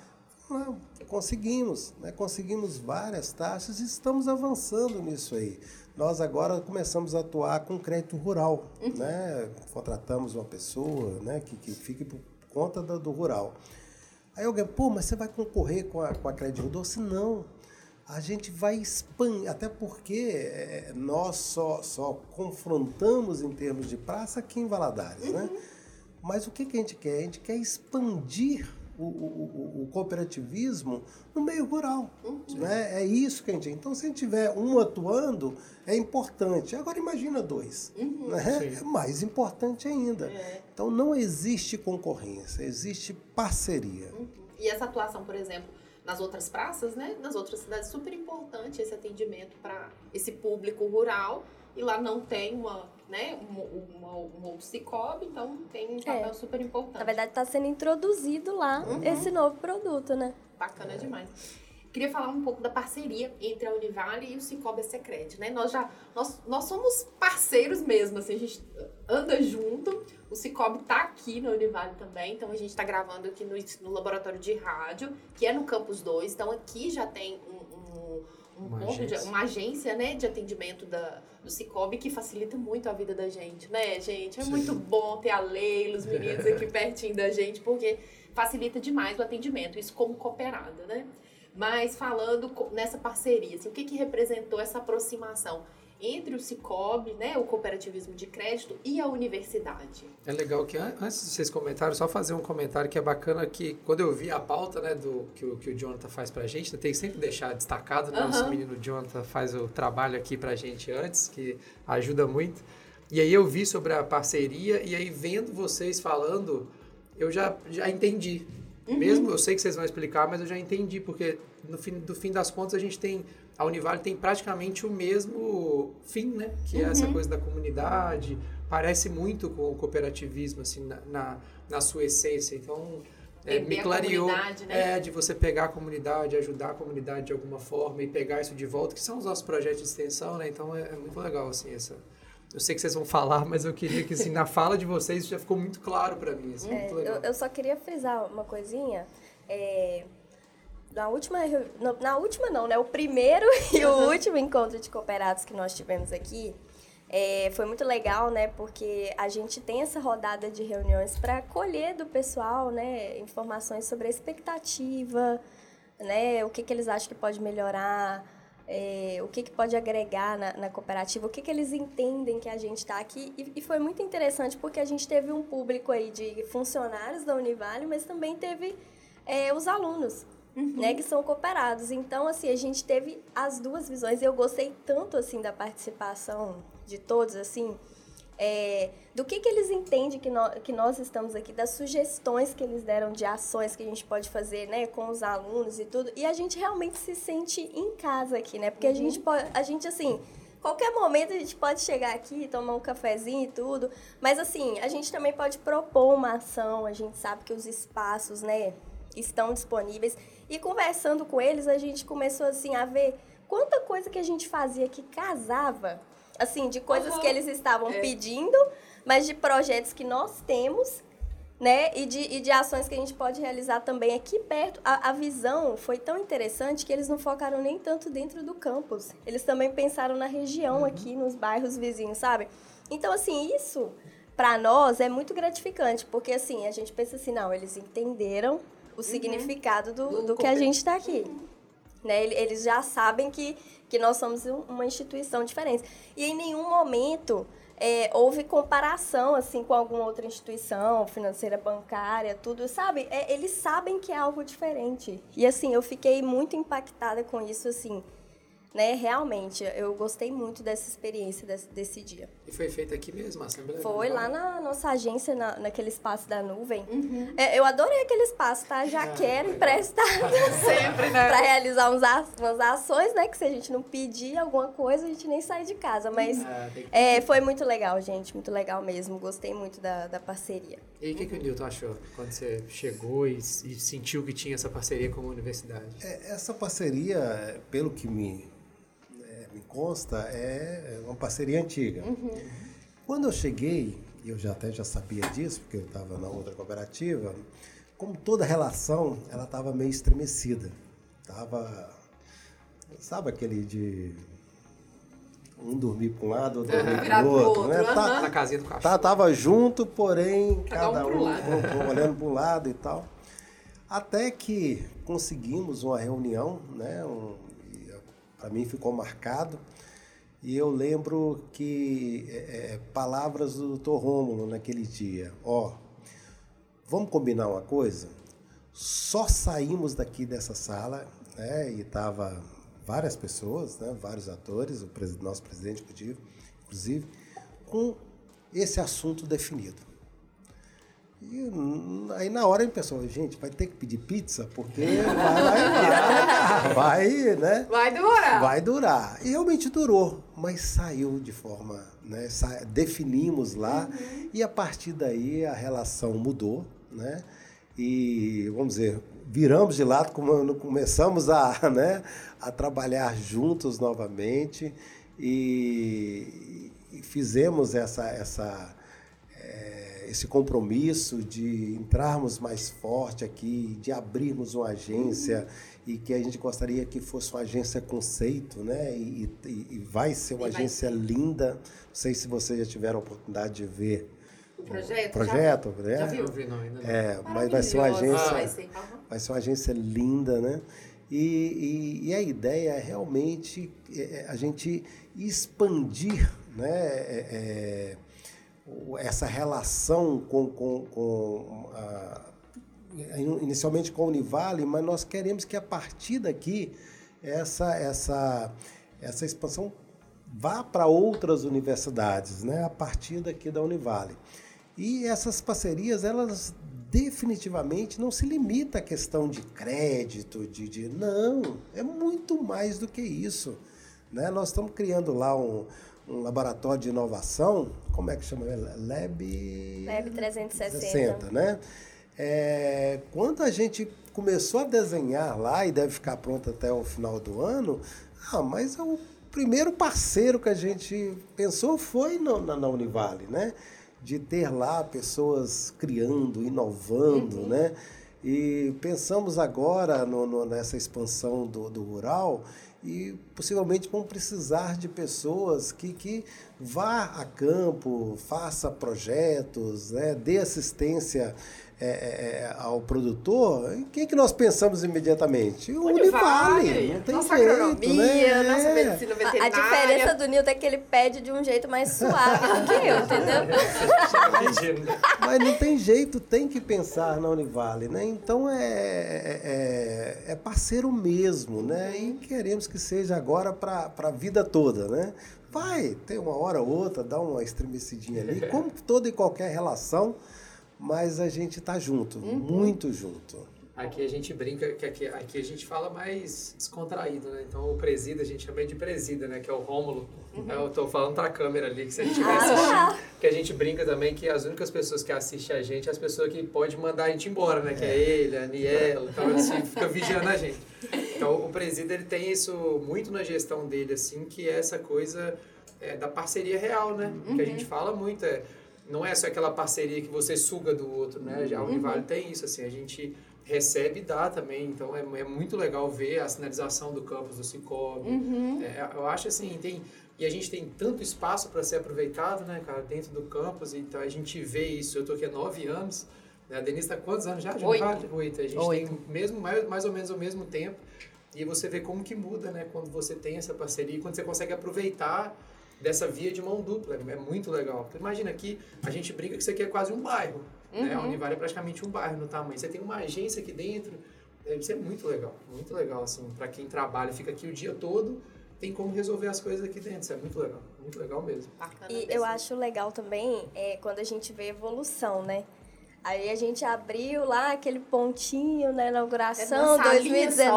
não, conseguimos, né? conseguimos várias taxas e estamos avançando nisso aí. Nós agora começamos a atuar com crédito rural, uhum. né? contratamos uma pessoa né? que, que fique por conta do, do rural. Aí alguém, pô, mas você vai concorrer com a, com a Crédito Doce? Não. A gente vai expandir, até porque é, nós só, só confrontamos em termos de praça aqui em Valadares, né? uhum. né? Mas o que, que a gente quer? A gente quer expandir o, o, o, cooperativismo no meio rural. Uhum. Né? É isso que a gente. Então, se a gente tiver um atuando, é importante. Agora, imagina dois. Uhum. Né? É mais importante ainda. É. Então, não existe concorrência, existe parceria. Uhum. E essa atuação, por exemplo, nas outras praças, né? nas outras cidades, super importante esse atendimento para esse público rural. E lá não tem uma né, um, um Cicobi, então tem um é. papel é. super importante. Na verdade, está sendo introduzido lá uhum. esse novo produto, né? Bacana demais. Queria falar um pouco da parceria entre a Univale e o Cicobi Secret, né? Nós já nós, nós somos parceiros mesmo, assim, a gente anda junto. O Cicobi tá aqui na Univale também, então a gente está gravando aqui no, no laboratório de rádio, que é no Campus 2. Então aqui já tem um, um um uma, agência. De, uma agência né, de atendimento da, do Cicobi que facilita muito a vida da gente, né, gente? É Sim. muito bom ter a Leila, os meninos aqui (laughs) pertinho da gente, porque facilita demais o atendimento, isso como cooperada, né? Mas falando nessa parceria, assim, o que, que representou essa aproximação? Entre o Cicobi, né, o cooperativismo de crédito e a universidade. É legal que antes de vocês comentarem, só fazer um comentário que é bacana que quando eu vi a pauta, né, do que o, que o Jonathan faz pra gente, tem que sempre deixar destacado, né, uhum. nosso menino Jonathan faz o trabalho aqui pra gente antes, que ajuda muito. E aí eu vi sobre a parceria e aí vendo vocês falando, eu já já entendi. Uhum. Mesmo eu sei que vocês vão explicar, mas eu já entendi porque no fim do fim das contas a gente tem a Univale tem praticamente o mesmo fim, né? Que uhum. é essa uhum. coisa da comunidade, parece muito com o cooperativismo, assim, na, na, na sua essência. Então, é, me clareou né? é, de você pegar a comunidade, ajudar a comunidade de alguma forma e pegar isso de volta, que são os nossos projetos de extensão, né? Então, é, é muito legal, assim, essa... Eu sei que vocês vão falar, mas eu queria que, assim, na fala de vocês já ficou muito claro para mim, assim, é, eu, eu, só queria frisar uma coisinha, é na última, na última não, né? O primeiro (laughs) e o último encontro de cooperados que nós tivemos aqui é, foi muito legal, né? Porque a gente tem essa rodada de reuniões para colher do pessoal, né? Informações sobre a expectativa, né? O que, que eles acham que pode melhorar, é, o que, que pode agregar na, na cooperativa, o que, que eles entendem que a gente está aqui. E, e, foi muito interessante porque a gente teve um público aí de funcionários da Univale, mas também teve é, os alunos uhum. né, que são cooperados. Então, assim, a gente teve as duas visões. Eu gostei tanto, assim, da participação de todos, assim, é, do que, que eles entendem que, no, que nós estamos aqui, das sugestões que eles deram de ações que a gente pode fazer, né, com os alunos e tudo. E a gente realmente se sente em casa aqui, né? Porque uhum. a gente pode, a gente, assim, qualquer momento a gente pode chegar aqui, tomar um cafezinho e tudo, mas assim, a gente também pode propor uma ação, a gente sabe que os espaços, né, estão disponíveis. E conversando com eles, a gente começou assim a ver quanta coisa que a gente fazia que casava, assim, de coisas uhum. que eles estavam é. pedindo, mas de projetos que nós temos né? E de, e de ações que a gente pode realizar também aqui perto. A, a visão foi tão interessante que eles não focaram nem tanto dentro do campus. Eles também pensaram na região aqui, nos bairros vizinhos, sabe? Então, assim, isso para nós é muito gratificante, porque assim, a gente pensa assim, não, eles entenderam o significado do, Do do que a gente está aqui. Né? Ele- Eles já sabem que, que nós somos um- uma instituição diferente. E em nenhum momento é, houve comparação assim com alguma outra instituição financeira, bancária, tudo, sabe? É, eles sabem que é algo diferente. E assim, eu fiquei muito impactada com isso, assim, né? Realmente, eu gostei muito dessa experiência desse, desse dia. E foi feito aqui mesmo, a Assembleia? Foi lá na nossa agência, na, naquele espaço da nuvem. Uhum. É, eu adorei aquele espaço, tá? Já quero emprestado. (laughs) Sempre, né? pra realizar uns a- umas ações, né? Que se a gente não pedir alguma coisa, a gente nem sai de casa. Mas Ah, que- é, foi muito legal, gente. Muito legal mesmo. Gostei muito da, da parceria. E o que, que o Newton achou quando você chegou e, e sentiu que tinha essa parceria com a universidade? É, Essa parceria, pelo que é, me consta, é uma parceria antiga. Quando eu cheguei, e eu já até já sabia disso, porque eu estava na outra cooperativa, como toda relação, ela estava meio estremecida. Tava, sabe aquele de um dormir para um lado, outro dormir para o outro, outro, né? Tá, Na casinha do cachorro. Tá, tava junto, porém Cada cada, um pro um, lado. um- um olhando para um lado e tal. Até que conseguimos uma reunião, né? Um, para mim ficou marcado. E eu lembro que é, é, palavras do Dr. Rômulo naquele dia. Ó, vamos combinar uma coisa? Só saímos daqui dessa sala, né? E tava várias pessoas, né? Vários atores, o nosso presidente, inclusive, com esse assunto definido. E hum, aí na hora a gente pensou, gente, vai ter que pedir pizza, porque vai, vai, vai, né? Vai durar. Vai durar. E realmente durou, mas saiu de forma, né? sa- Definimos lá e a partir daí a relação mudou, né? E vamos dizer, viramos de lado, come- começamos a, (laughs) né, a trabalhar juntos novamente e, e fizemos essa, essa esse compromisso de entrarmos mais forte aqui, de abrirmos uma agência e que a gente gostaria que fosse uma agência conceito, né? E, e- e vai ser uma E agência linda. Não sei se vocês já tiveram a oportunidade de ver O projeto? o projeto, né? Já viu? Não vi não, ainda não. É, mas vai ser uma agência vai ser. Aham. vai ser uma agência linda, né? E, e- e a ideia é realmente é, é, a gente expandir né, é, é, essa relação com, com, com a- inicialmente com a Univale, mas nós queremos que a partir daqui essa, essa, essa expansão vá para outras universidades, né, a partir daqui da Univale. E essas parcerias, elas definitivamente não se limita à questão de crédito, de, de não, é muito mais do que isso. Né? Nós estamos criando lá um, um laboratório de inovação, como é que chama? Lab... Lab 360. 60, né? É, quando a gente começou a desenhar lá e deve ficar pronto até o final do ano, ah, mas o primeiro parceiro que a gente pensou foi no- na, na Univale, né? De ter lá pessoas criando, inovando, né? E pensamos agora no- no- nessa expansão do, do rural e possivelmente vão precisar de pessoas que, que vá a campo, faça projetos, né? dê assistência é, é, é, ao produtor. Em quem que nós pensamos imediatamente? O Univale, Univale, não tem nossa jeito, agronomia, né? nossa É. medicina A, veterinária. a diferença do Nilton é que ele pede de um jeito mais suave do que eu, entendeu? (laughs) Mas não tem jeito, tem que pensar na Univale, né? Então é, é, é- é parceiro mesmo, né? E queremos que seja agora para a vida toda, né? Vai, tem uma hora ou outra, dá uma estremecidinha ali, como toda e qualquer relação, mas a gente tá junto, muito junto. Aqui a gente brinca que aqui, aqui a gente fala mais descontraído, né? Então o presida a gente chama de presida, né? Que é o Rômulo. Eu tô falando pra câmera ali, que se a gente estiver assistindo. Que a gente brinca também que as únicas pessoas que assistem a gente é as pessoas que podem mandar a gente embora, né? Que é ele, a Aniela, então assim, fica vigiando a gente. Então o presida ele tem isso muito na gestão dele, assim, que é essa coisa é, da parceria real, né? Que a gente fala muito, é não é só aquela parceria que você suga do outro, né? A Univale tem isso, assim, a gente recebe e dá também, então é, é muito legal ver a sinalização do campus do Cicobi. É, eu acho assim, tem e a gente tem tanto espaço para ser aproveitado, né, cara, dentro do campus, então a gente vê isso. Eu tô aqui há nove anos, né? A Denise está quantos anos já? de Oito. Oito. A gente Oito. tem mesmo, mais, mais ou menos o mesmo tempo. E você vê como que muda, né? Quando você tem essa parceria, quando você consegue aproveitar dessa via de mão dupla. É muito legal. Porque imagina aqui, a gente brinca que isso aqui é quase um bairro. Né? A Univale é praticamente um bairro no tamanho. Você tem uma agência aqui dentro. é, Isso é muito legal. Muito legal, assim. Para quem trabalha, fica aqui o dia todo, tem como resolver as coisas aqui dentro. Isso é muito legal. Muito legal mesmo. Bacana E mesmo. eu acho legal também é, quando a gente vê evolução, né? Aí a gente abriu lá aquele pontinho na inauguração, uma salinha 2019,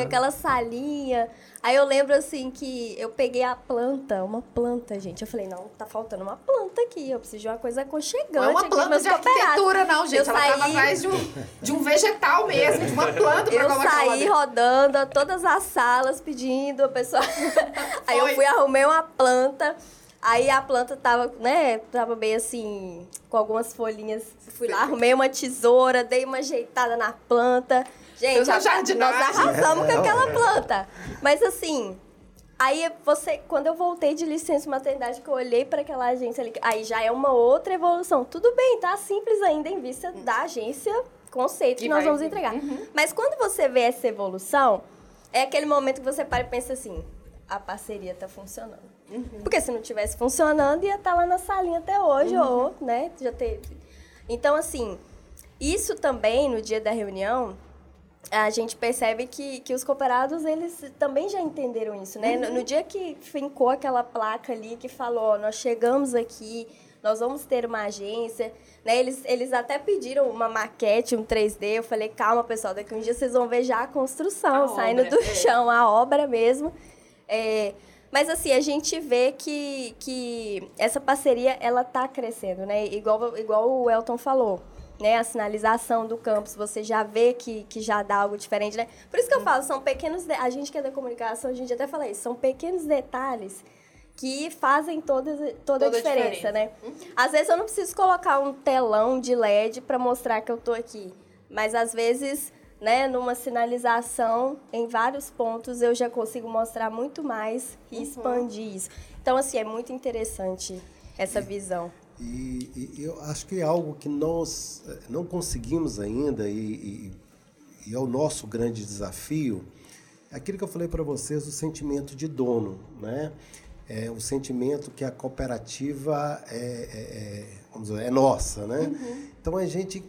só. aquela salinha. Aí eu lembro assim que eu peguei a planta, uma planta, gente. Eu falei, não, tá faltando uma planta aqui. Eu preciso de uma coisa aconchegante. Não é uma aqui, planta de arquitetura, não, gente. Eu Ela tava saí- atrás de um, de um vegetal mesmo, de uma planta pra Eu saí rodando a todas as salas pedindo, a pessoa. (laughs) Aí eu fui arrumei uma planta. Aí a planta tava, né, tava meio assim, com algumas folhinhas. Fui lá, arrumei uma tesoura, dei uma ajeitada na planta. Gente, a- nós arrasamos com aquela planta. Mas assim, aí você, quando eu voltei de licença maternidade, que eu olhei para aquela agência ali, aí já é uma outra evolução. Tudo bem, tá simples ainda em vista da agência conceito que E nós vai- vamos entregar. Mas quando você vê essa evolução, é aquele momento que você para e pensa assim, a parceria tá funcionando. Porque se não tivesse funcionando, ia estar lá na salinha até hoje, ou, né, já teve. Então, assim, isso também, no dia da reunião, a gente percebe que, que os cooperados, eles também já entenderam isso, né? No, no dia que fincou aquela placa ali que falou, ó, nós chegamos aqui, nós vamos ter uma agência, né? Eles, eles até pediram uma maquete, um 3D, eu falei, calma, pessoal, daqui um dia vocês vão ver já a construção, A saindo obra, do é. chão, a obra mesmo. É, mas assim, a gente vê que, que essa parceria, ela tá crescendo, né? Igual, igual o Elton falou, né? A sinalização do campus, você já vê que, que já dá algo diferente, né? Por isso que eu falo, são pequenos... de- A gente que é da comunicação, a gente até fala isso, são pequenos detalhes que fazem toda, toda, Toda a a diferença, diferença. né? Às vezes eu não preciso colocar um telão de LED para mostrar que eu tô aqui, mas às vezes, né, numa sinalização em vários pontos eu já consigo mostrar muito mais e expandir isso. Então assim, é muito interessante essa visão. E, e eu acho que é algo que nós eh, não conseguimos ainda e, e- e é o nosso grande desafio, é aquilo que eu falei para vocês, o sentimento de dono, né? É o sentimento que a cooperativa é, é- é, vamos dizer, é nossa, né? Então a gente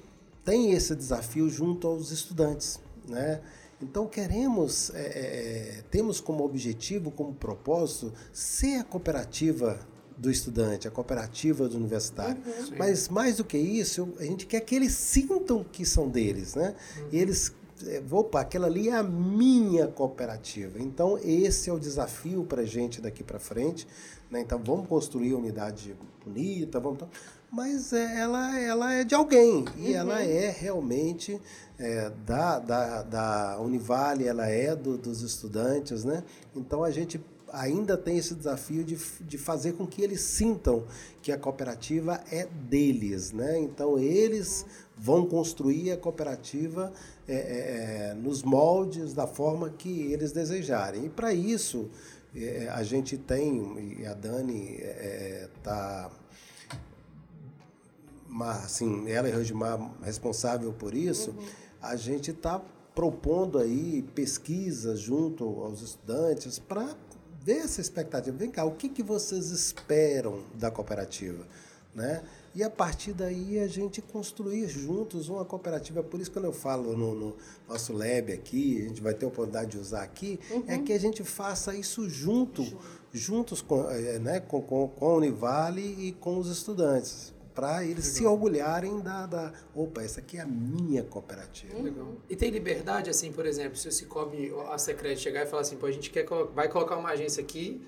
tem esse desafio junto aos estudantes, né? Então queremos, é, é, é, temos como objetivo, como propósito, ser a cooperativa do estudante, a cooperativa do universitário. Mas mais do que isso, a gente quer que eles sintam que são deles, né? E eles, é, opa, aquela ali é a minha cooperativa. Então esse é o desafio para a gente daqui para frente. Né? Então vamos construir uma unidade bonita, vamos. Mas é, ela, ela é de alguém e ela é realmente é, da, da, da Univale, ela é do- dos estudantes, né? Então a gente ainda tem esse desafio de, de fazer com que eles sintam que a cooperativa é deles, né? Então eles vão construir a cooperativa é, é, é, nos moldes da forma que eles desejarem. E para isso é, a gente tem e a Dani está assim, ela e o Rogimar responsável por isso, a gente está propondo aí pesquisas junto aos estudantes para ver essa expectativa. Vem cá, o que, que vocês esperam da cooperativa? Né? E a partir daí a gente construir juntos uma cooperativa. Por isso, quando eu falo no, no nosso lab aqui, a gente vai ter a oportunidade de usar aqui, é que a gente faça isso junto, juntos com, eh, né, com, com, com a Univale e com os estudantes, para eles se orgulharem da, da. Opa, essa aqui é a minha cooperativa. Legal. E tem liberdade, assim, por exemplo, se o Cicobi, a Secret chegar e falar assim, pô, a gente quer, vai colocar uma agência aqui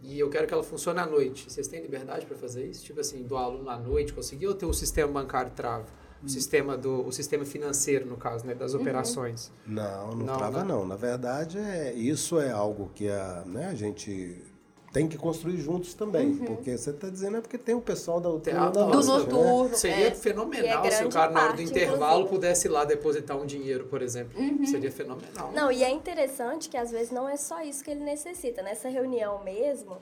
e eu quero que ela funcione à noite. Vocês têm liberdade para fazer isso? Tipo assim, do aluno à noite conseguir ou ter o sistema bancário trava? O sistema, do, o sistema financeiro, no caso, né, das operações. Não, não, Não, trava né? não. Na verdade, é, isso é algo que a, né, a gente tem que construir juntos também. Porque você está dizendo é porque tem o pessoal da da do né? noturno. Seria É. fenomenal é se o cara, na hora do intervalo, inclusive. pudesse ir lá depositar um dinheiro, por exemplo. Uhum. Seria fenomenal. Não, e é interessante que às vezes não é só isso que ele necessita. Nessa reunião mesmo,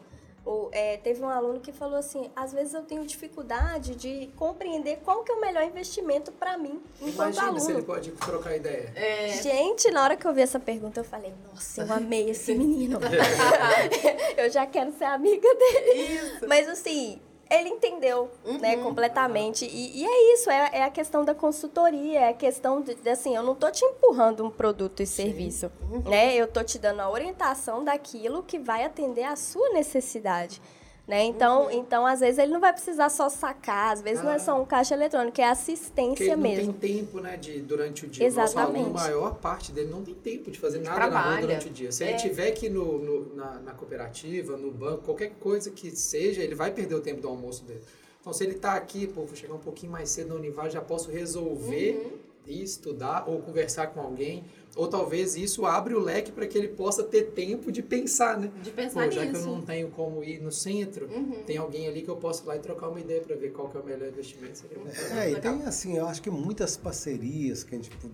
o, é, teve um aluno que falou assim: às vezes eu tenho dificuldade de compreender qual que é o melhor investimento para mim enquanto Imagina se ele aluno. pode trocar ideia. É, Gente, na hora que eu vi essa pergunta, eu falei, nossa, eu amei esse menino. (laughs) (laughs) eu já quero ser amiga dele. Mas assim, ele entendeu, né, completamente. E, e é isso, é, é a questão da consultoria, é a questão de, de, assim, eu não tô te empurrando um produto e serviço, né? Eu tô te dando a orientação daquilo que vai atender à sua necessidade. Né? Então, então, às vezes, ele não vai precisar só sacar, às vezes não é só um caixa eletrônico, é assistência ele não mesmo. tem tempo, né, de, durante o dia. O Nosso Exatamente. aluno, a maior parte dele não tem tempo de fazer nada na rua durante o dia. Se ele É. tiver que ir no, no- na, na cooperativa, no banco, qualquer coisa que seja, ele vai perder o tempo do almoço dele. Então, se ele está aqui, pô, vou chegar um pouquinho mais cedo na Univar, já posso resolver Uhum. e estudar ou conversar com alguém. Ou talvez isso abre o leque para que ele possa ter tempo de pensar, né? de pensar Pô, já que eu não tenho como ir no centro, Uhum. tem alguém ali que eu posso ir lá e trocar uma ideia para ver qual que é o melhor investimento. Seria muito É, e tem assim, eu acho que muitas parcerias que a gente po-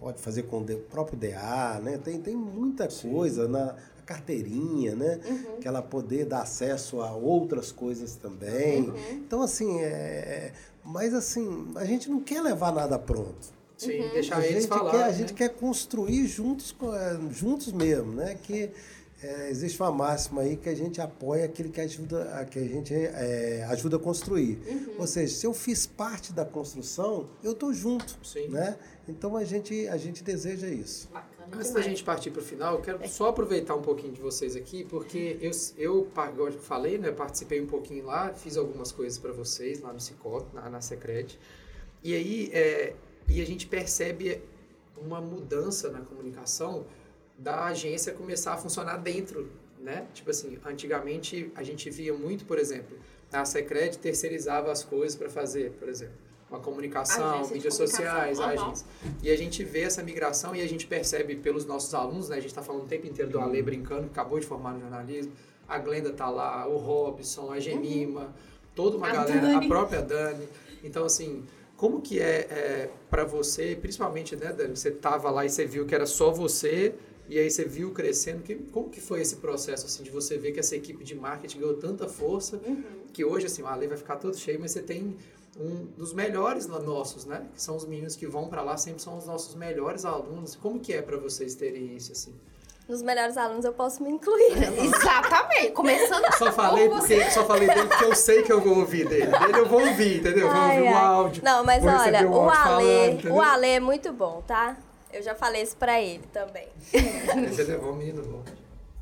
pode fazer com o próprio DA, né? Tem, tem muita coisa na carteirinha, né? Uhum. Que ela poder dar acesso a outras coisas também. Uhum. Então, assim, é... Mas assim, a gente não quer levar nada pronto. Sim, Uhum. deixar a eles gente falar. quer, a né? gente quer construir juntos, com- é, juntos mesmo, né? Que é, existe uma máxima aí que a gente apoia aquele que ajuda, a- que a gente é, ajuda a construir. Uhum. Ou seja, se eu fiz parte da construção, eu tô junto, Sim. né? Então a gente a gente deseja isso. Bacana Antes da gente partir para o final, eu quero só aproveitar um pouquinho de vocês aqui, porque eu, eu eu falei, né, participei um pouquinho lá, fiz algumas coisas para vocês lá no Cicop, na, na Secret. E aí, é, e a gente percebe uma mudança na comunicação da agência começar a funcionar dentro, né? Tipo assim, antigamente a gente via muito, por exemplo, a Secret terceirizava as coisas para fazer, por exemplo, uma comunicação, Agência mídias comunicação, sociais, a aham. agência. E a gente vê essa migração e a gente percebe pelos nossos alunos, né? A gente está falando o tempo inteiro do Ale brincando, que acabou de formar no jornalismo. A Glenda tá lá, o Robson, a Gemima, toda uma A galera, Dani. a própria Dani. Então, assim, como que é, é para você, principalmente, né, Dani? Você tava lá e você viu que era só você e aí você viu crescendo. Que, como que foi esse processo, assim, de você ver que essa equipe de marketing ganhou tanta força que hoje, assim, o Ale vai ficar todo cheio, mas você tem um dos melhores no- nossos, né? Que são os meninos que vão para lá, sempre são os nossos melhores alunos. Como que é para vocês terem isso, assim? Nos melhores alunos eu posso me incluir. (laughs) Exatamente. Começando Só falei, com você. porque, só falei dele porque eu sei que eu vou ouvir dele. Dele eu vou ouvir, entendeu? Vou Ai, ouvir o áudio. Não, mas vou olha, o Ale, entendeu? o Ale é muito bom, tá? Eu já falei isso pra ele também. Entendeu? Ó, o menino bom.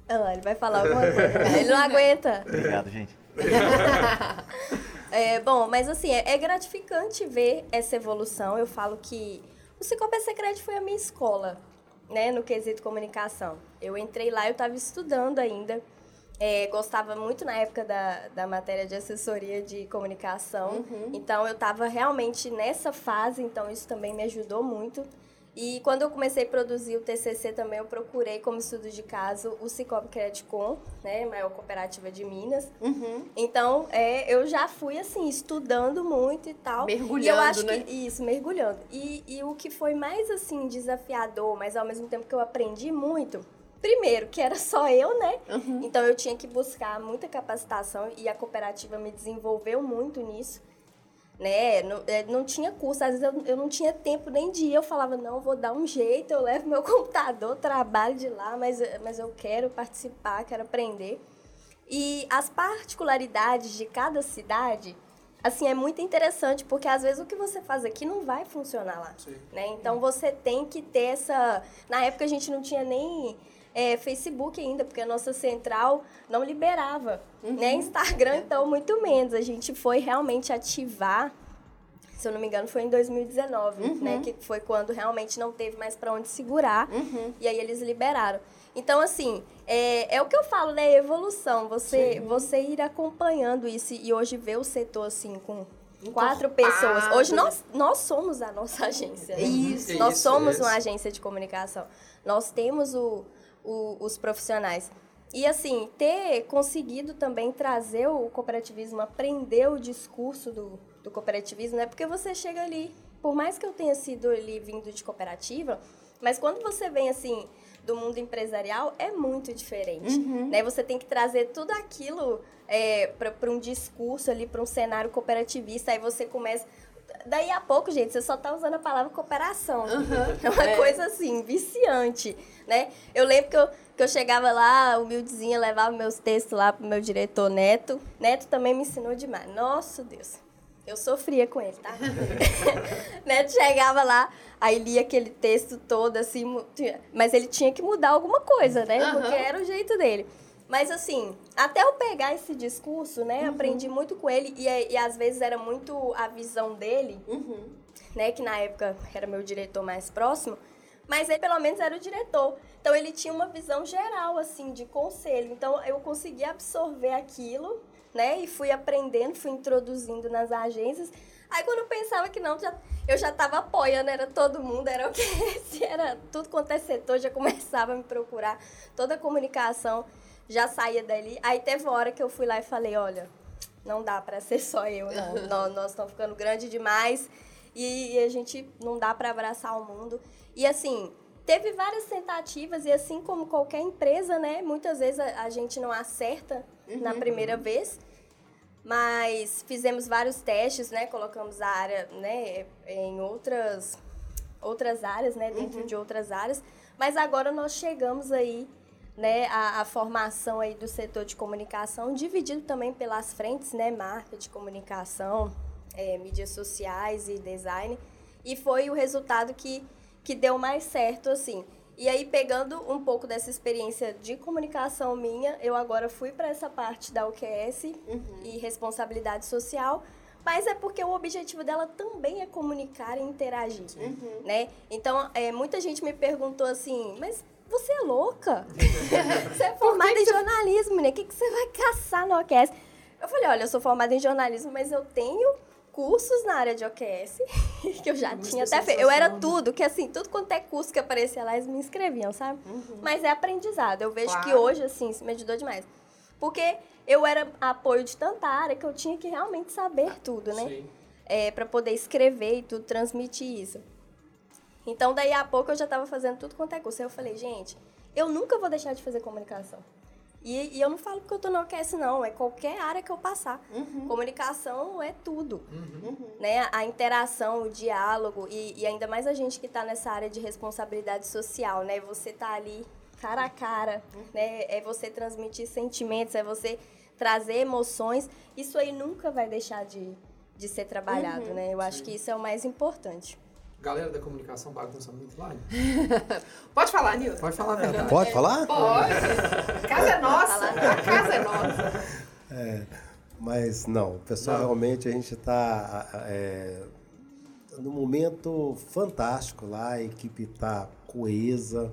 Ah, ele vai falar alguma coisa. Ele não aguenta. Obrigado, gente. (laughs) É, bom, mas assim, é, é gratificante ver essa evolução. Eu falo que o Cicobi Secret foi a minha escola, né, no quesito comunicação. Eu entrei lá, eu estava estudando ainda. É, gostava muito na época da, da matéria de assessoria de comunicação. Então, eu estava realmente nessa fase, então isso também me ajudou muito. E quando eu comecei a produzir o TCC também, eu procurei como estudo de caso o Cicobi Credicom, né, maior cooperativa de Minas. Uhum. Então, é, eu já fui, assim, estudando muito e tal. Mergulhando, e eu acho né? que Isso, mergulhando. E, e o que foi mais, assim, desafiador, mas ao mesmo tempo que eu aprendi muito... Primeiro, que era só eu, né? Uhum. Então, eu tinha que buscar muita capacitação e a cooperativa me desenvolveu muito nisso. Né? Não, é, não tinha curso, às vezes eu, eu não tinha tempo nem de ir. Eu falava, não, vou dar um jeito, eu levo meu (laughs) computador, trabalho de lá, mas, mas eu quero participar, quero aprender. E as particularidades de cada cidade, assim, é muito interessante, porque às vezes o que você faz aqui não vai funcionar lá. Sim. Né? Então você tem que ter essa. Na época a gente não tinha nem é, Facebook ainda, porque a nossa central não liberava. Né? Instagram, então, muito menos. A gente foi realmente ativar. Se eu não me engano, foi em 2019, né? Que foi quando realmente não teve mais para onde segurar. E aí eles liberaram. Então, assim, é, é o que eu falo, né? Evolução. Você, você ir acompanhando isso e hoje ver o setor, assim, com quatro pessoas. Hoje nós, nós somos a nossa agência. né? Isso. Nós Isso, somos isso. uma agência de comunicação. Nós temos o, o- os profissionais. e assim, ter conseguido também trazer o cooperativismo, aprender o discurso do, do cooperativismo, né? Porque você chega ali, por mais que eu tenha sido ali vindo de cooperativa, mas quando você vem assim do mundo empresarial, é muito diferente. Né? Você tem que trazer tudo aquilo é, para um discurso ali, para um cenário cooperativista, aí você começa. Daí a pouco, gente, você só tá usando a palavra cooperação. (laughs) É uma coisa assim, viciante, né? Eu lembro que eu, que eu chegava lá, humildezinha, levava meus textos lá pro meu diretor Neto. Neto também me ensinou demais. Nossa, Deus. Eu sofria com ele, tá? (laughs) (laughs) Neto chegava lá, aí lia aquele texto todo, assim, mas ele tinha que mudar alguma coisa, né? Aham. Porque era o jeito dele. Mas assim, até eu pegar esse discurso, né? Aprendi muito com ele e, e às vezes era muito a visão dele, né? Que na época era meu diretor mais próximo, mas ele pelo menos era o diretor. Então ele tinha uma visão geral, assim, de conselho. Então eu consegui absorver aquilo, né? E fui aprendendo, fui introduzindo nas agências. Aí quando eu pensava que não, já, eu já estava apoiando, era todo mundo, era o que (laughs) era tudo quanto é setor, já começava a me procurar, toda a comunicação já saía dali. Aí teve uma hora que eu fui lá e falei, olha, não dá para ser só eu, não. (laughs) nós, nós estamos ficando grande demais e, a gente não dá para abraçar o mundo. E assim, teve várias tentativas e assim como qualquer empresa, né, muitas vezes a, a gente não acerta na primeira vez. Mas fizemos vários testes, né? Colocamos a área, né, em outras outras áreas, né, dentro de outras áreas. Mas agora nós chegamos aí, né, a, a formação aí do setor de comunicação, dividido também pelas frentes, né, marketing, comunicação, eh, mídias sociais e design. E foi o resultado que, que deu mais certo, assim. E aí, pegando um pouco dessa experiência de comunicação minha, eu agora fui para essa parte da UQS e responsabilidade social, mas é porque o objetivo dela também é comunicar e interagir, né? Então, é, muita gente me perguntou assim, mas você é louca? (laughs) você é formada em jornalismo, né? O que, que você vai caçar no OQS? Eu falei, olha, eu sou formada em jornalismo, mas eu tenho cursos na área de OQS, (laughs) que eu já Uma tinha até feito. Eu era né? tudo, que assim, tudo quanto é curso que aparecia lá, eles me inscreviam, sabe? Mas é aprendizado. Eu vejo que Claro. hoje, assim, isso me ajudou demais. Porque eu era apoio de tanta área que eu tinha que realmente saber tudo, né? Sim. É, para poder escrever e tudo, transmitir isso. Então, daí a pouco eu já estava fazendo tudo quanto é curso. Aí eu falei, gente, eu nunca vou deixar de fazer comunicação. E, e eu não falo porque eu tô no OQS, não. É qualquer área que eu passar. Comunicação é tudo. Né? A interação, o diálogo. E, e ainda mais a gente que está nessa área de responsabilidade social, né? Você tá ali cara a cara, né? É você transmitir sentimentos, é você trazer emoções. Isso aí nunca vai deixar de, de ser trabalhado, né? Eu acho que isso é o mais importante. Galera da comunicação bagunça muito lá. (laughs) Pode falar, Nilton. Pode falar a verdade. Pode falar? Pode. A casa é nossa. A casa é nossa. (laughs) Mas não, pessoal, Não. realmente a gente está num momento fantástico lá, a equipe está coesa.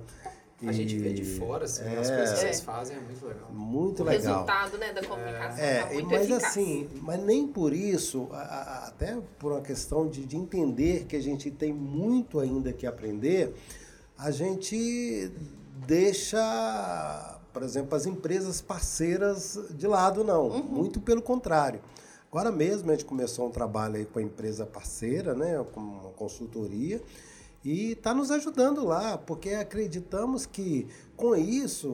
A gente vê e de fora, assim, é, as coisas que É. vocês fazem é muito legal. Muito O legal. resultado né, da comunicação É, tá muito mas eficaz. assim, mas nem por isso, a- a- até por uma questão de, de entender que a gente tem muito ainda que aprender, a gente deixa, por exemplo, as empresas parceiras de lado, não. Uhum. Muito pelo contrário. Agora mesmo a gente começou um trabalho aí com a empresa parceira, né, com uma consultoria, e está nos ajudando lá, porque acreditamos que com isso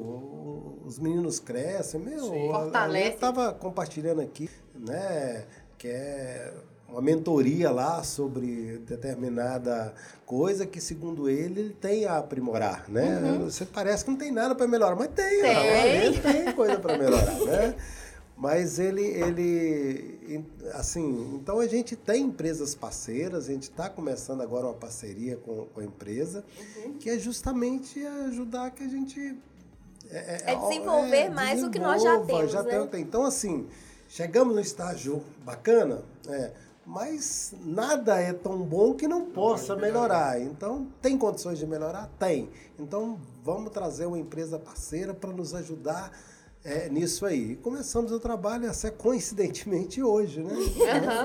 os meninos crescem. Meu, Sim. Fortalece. Eu estava compartilhando aqui, né, que é uma mentoria lá sobre determinada coisa que, segundo ele, ele tem a aprimorar, né? Você parece que não tem nada para melhorar, mas tem, Uhum. Tem. realmente tem coisa para melhorar, né? Mas ele, ele, assim, então a gente tem empresas parceiras, a gente está começando agora uma parceria com, com a empresa, Uhum. que é justamente ajudar que a gente É desenvolver mais o que nós já temos, já né? tem- Então, assim, chegamos no estágio bacana, é, mas nada é tão bom que não possa pode melhorar. melhorar. Então, tem condições de melhorar? Tem. Então, vamos trazer uma empresa parceira para nos ajudar é, nisso aí. E começamos o trabalho, até coincidentemente hoje, né?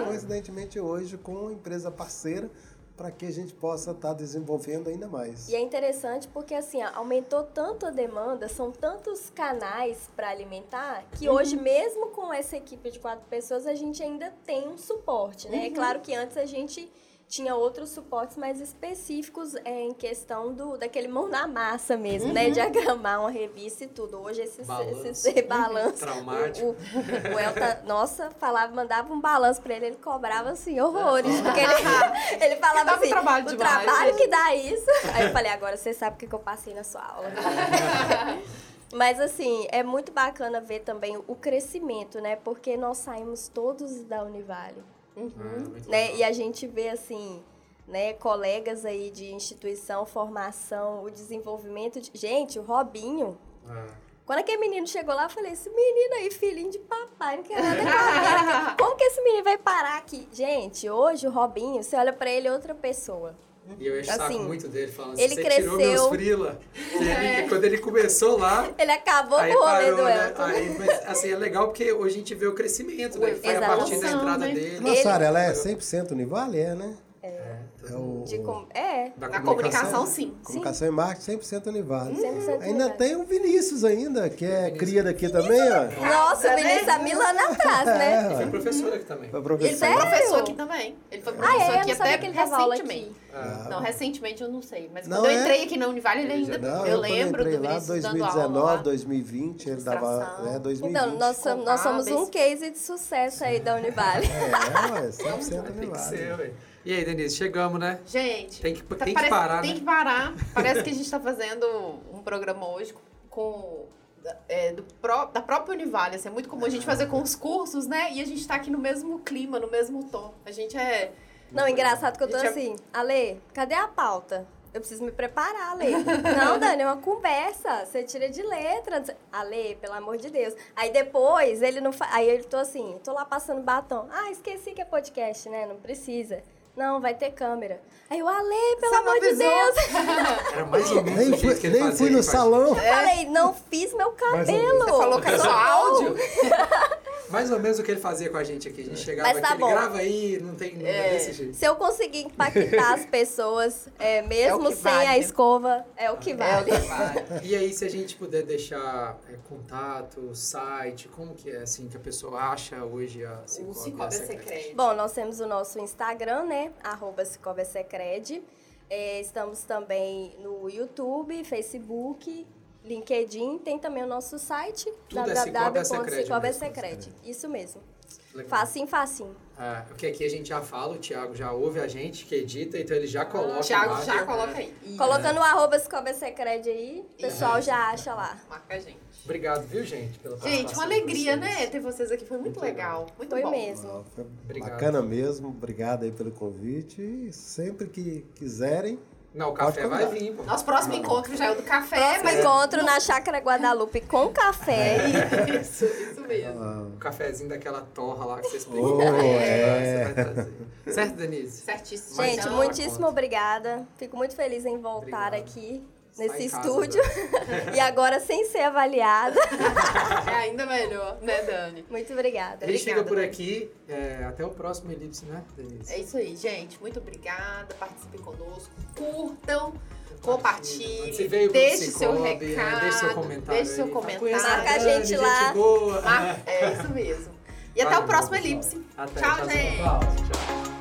Coincidentemente hoje, com uma empresa parceira para que a gente possa estar desenvolvendo ainda mais. E é interessante porque assim, aumentou tanto a demanda, são tantos canais para alimentar, que hoje, mesmo com essa equipe de quatro pessoas, a gente ainda tem um suporte, né? É claro que antes a gente tinha outros suportes mais específicos é, em questão do daquele mão na massa mesmo, né? Diagramar uma revista e tudo. Hoje esses, Balanço. esses (laughs) balanços. Traumático. O, o, o Elta, nossa, falava, mandava um balanço pra ele, ele cobrava assim, horrores. Porque ele, (laughs) ele falava assim, trabalho o demais, trabalho né? que dá isso. Aí eu falei, agora você sabe o que eu passei na sua aula. (laughs) Mas assim, é muito bacana ver também o crescimento, né? Porque nós saímos todos da Univale Ah, muito né? E a gente vê assim, né, colegas aí de instituição, formação, o desenvolvimento de... Gente, o Robinho, Ah, quando aquele menino chegou lá, eu falei, esse menino aí, filhinho de papai, não quer nada com. (laughs) Como que esse menino vai parar aqui? Gente, hoje o Robinho, você olha pra ele, é outra pessoa. E eu encho o saco Assim, muito dele, falando ele assim, você tirou meus cresceu- frila. Ele- (laughs) Quando ele começou lá, Ele acabou com o rolê do né? Aí, mas, assim, é legal porque hoje a gente vê o crescimento, né? Foi a partir da entrada né? dele. Nossa, Ele- ela é 100% Univale, é, né? É, É o, De com... É, da Na comunicação, sim. Comunicação e marketing 100% Univale. 100% Ainda Univale. tem o Vinícius ainda, que é cria daqui também, ó. nossa, o Vinícius há mil anos atrás, (laughs) né? É, Foi professor aqui também. Foi Ele professor. foi Sério? professor aqui também. Ele foi Ah, professor é? Eu aqui até que ele recentemente. Ah, Não, recentemente eu não sei. Mas Não, quando eu é? entrei aqui na Univale, ele ainda. Não, eu quando lembro do Vinícius dando aula lá. 2019, 2020, ele dava, Ilustração. né, 2020. Então, nós, somos- nós somos um case de sucesso aí da Univale. É, ué, 100% (laughs) Tem que Univale. ser, ué. E aí, Denise, chegamos, né? Gente, Tem que- tá- tem que parece- parar, Tem né? que parar. Parece que a gente tá fazendo um programa hoje com. é, do pró- da própria Univale, assim, é muito comum a gente fazer com os cursos, né? E a gente tá aqui no mesmo clima, no mesmo tom. A gente é. Não, engraçado que eu tô é- assim, Ale, cadê a pauta? Eu preciso me preparar, Ale. (laughs) Não, Dani, é uma conversa. Você tira de letra. Ale, pelo amor de Deus. Aí depois, ele não fa... Aí eu tô assim, tô lá passando batom. Ah, esqueci que é podcast, né? Não precisa. Não, vai ter câmera. Aí eu, Ale, pelo Você amor de? Deus. (laughs) Era mais ou menos Nem fui, que ele nem fazia fui no salão. Eu falei, não fiz meu cabelo. Você falou que era só áudio? (laughs) Mais ou menos o que ele fazia com a gente aqui. A gente chegava Mas tá aqui, ele bom. grava aí, não tem não é desse jeito. Se eu conseguir impactar as pessoas, é, mesmo É o que sem vale, a né? escova, é o que vale. E aí, se a gente puder deixar é, contato, site, como que é assim que a pessoa acha hoje a O Cicobi Secret? Secret. Bom, nós temos o nosso Instagram, né? Arroba Cicobi Secred. É, estamos também no YouTube, Facebook, LinkedIn. Tem também o nosso site, Tudo é Cicobi Secred www.cicobesecred. Isso mesmo. Legal. Facinho, facinho. Ah, porque aqui a gente já fala, o Thiago já ouve a gente, que edita, então ele já coloca. O Thiago lá, já né? coloca aí. Colocando o arroba Secred aí, o pessoal já acha lá. Marca a gente. Obrigado, viu, gente, pela Gente, uma alegria, né? Ter vocês aqui. Foi muito, Muito legal. legal. Muito Foi bom. mesmo. Foi Obrigado. bacana mesmo, obrigado aí pelo convite. E sempre que quiserem, Não, o café vai vir, pô. Nosso próximo encontro já é o do café, Próximo mas. encontro na Chácara Guadalupe com café. Isso, isso mesmo. O cafezinho daquela torra lá que vocês pegam. Oh, é. Você vai trazer. Certo, Denise? Certíssimo. Gente, não, muitíssimo obrigada. Fico muito feliz em voltar Obrigado. aqui nesse casa estúdio. (laughs) e agora sem ser avaliada. É ainda melhor, né, Dani? Muito obrigada. A gente fica por Dani. aqui. é, até o próximo Elipse, né, Denise? É isso aí, gente. Muito obrigada. Participem conosco. Curtam. Compartilhe, pro deixe seu né? recado, Deixe seu comentário. deixe seu comentário. Marca a Dani, gente lá. boa. Ah, é isso mesmo. E até Valeu, o próximo. Elipse. Até, Tchau, tchau, gente. Tchau.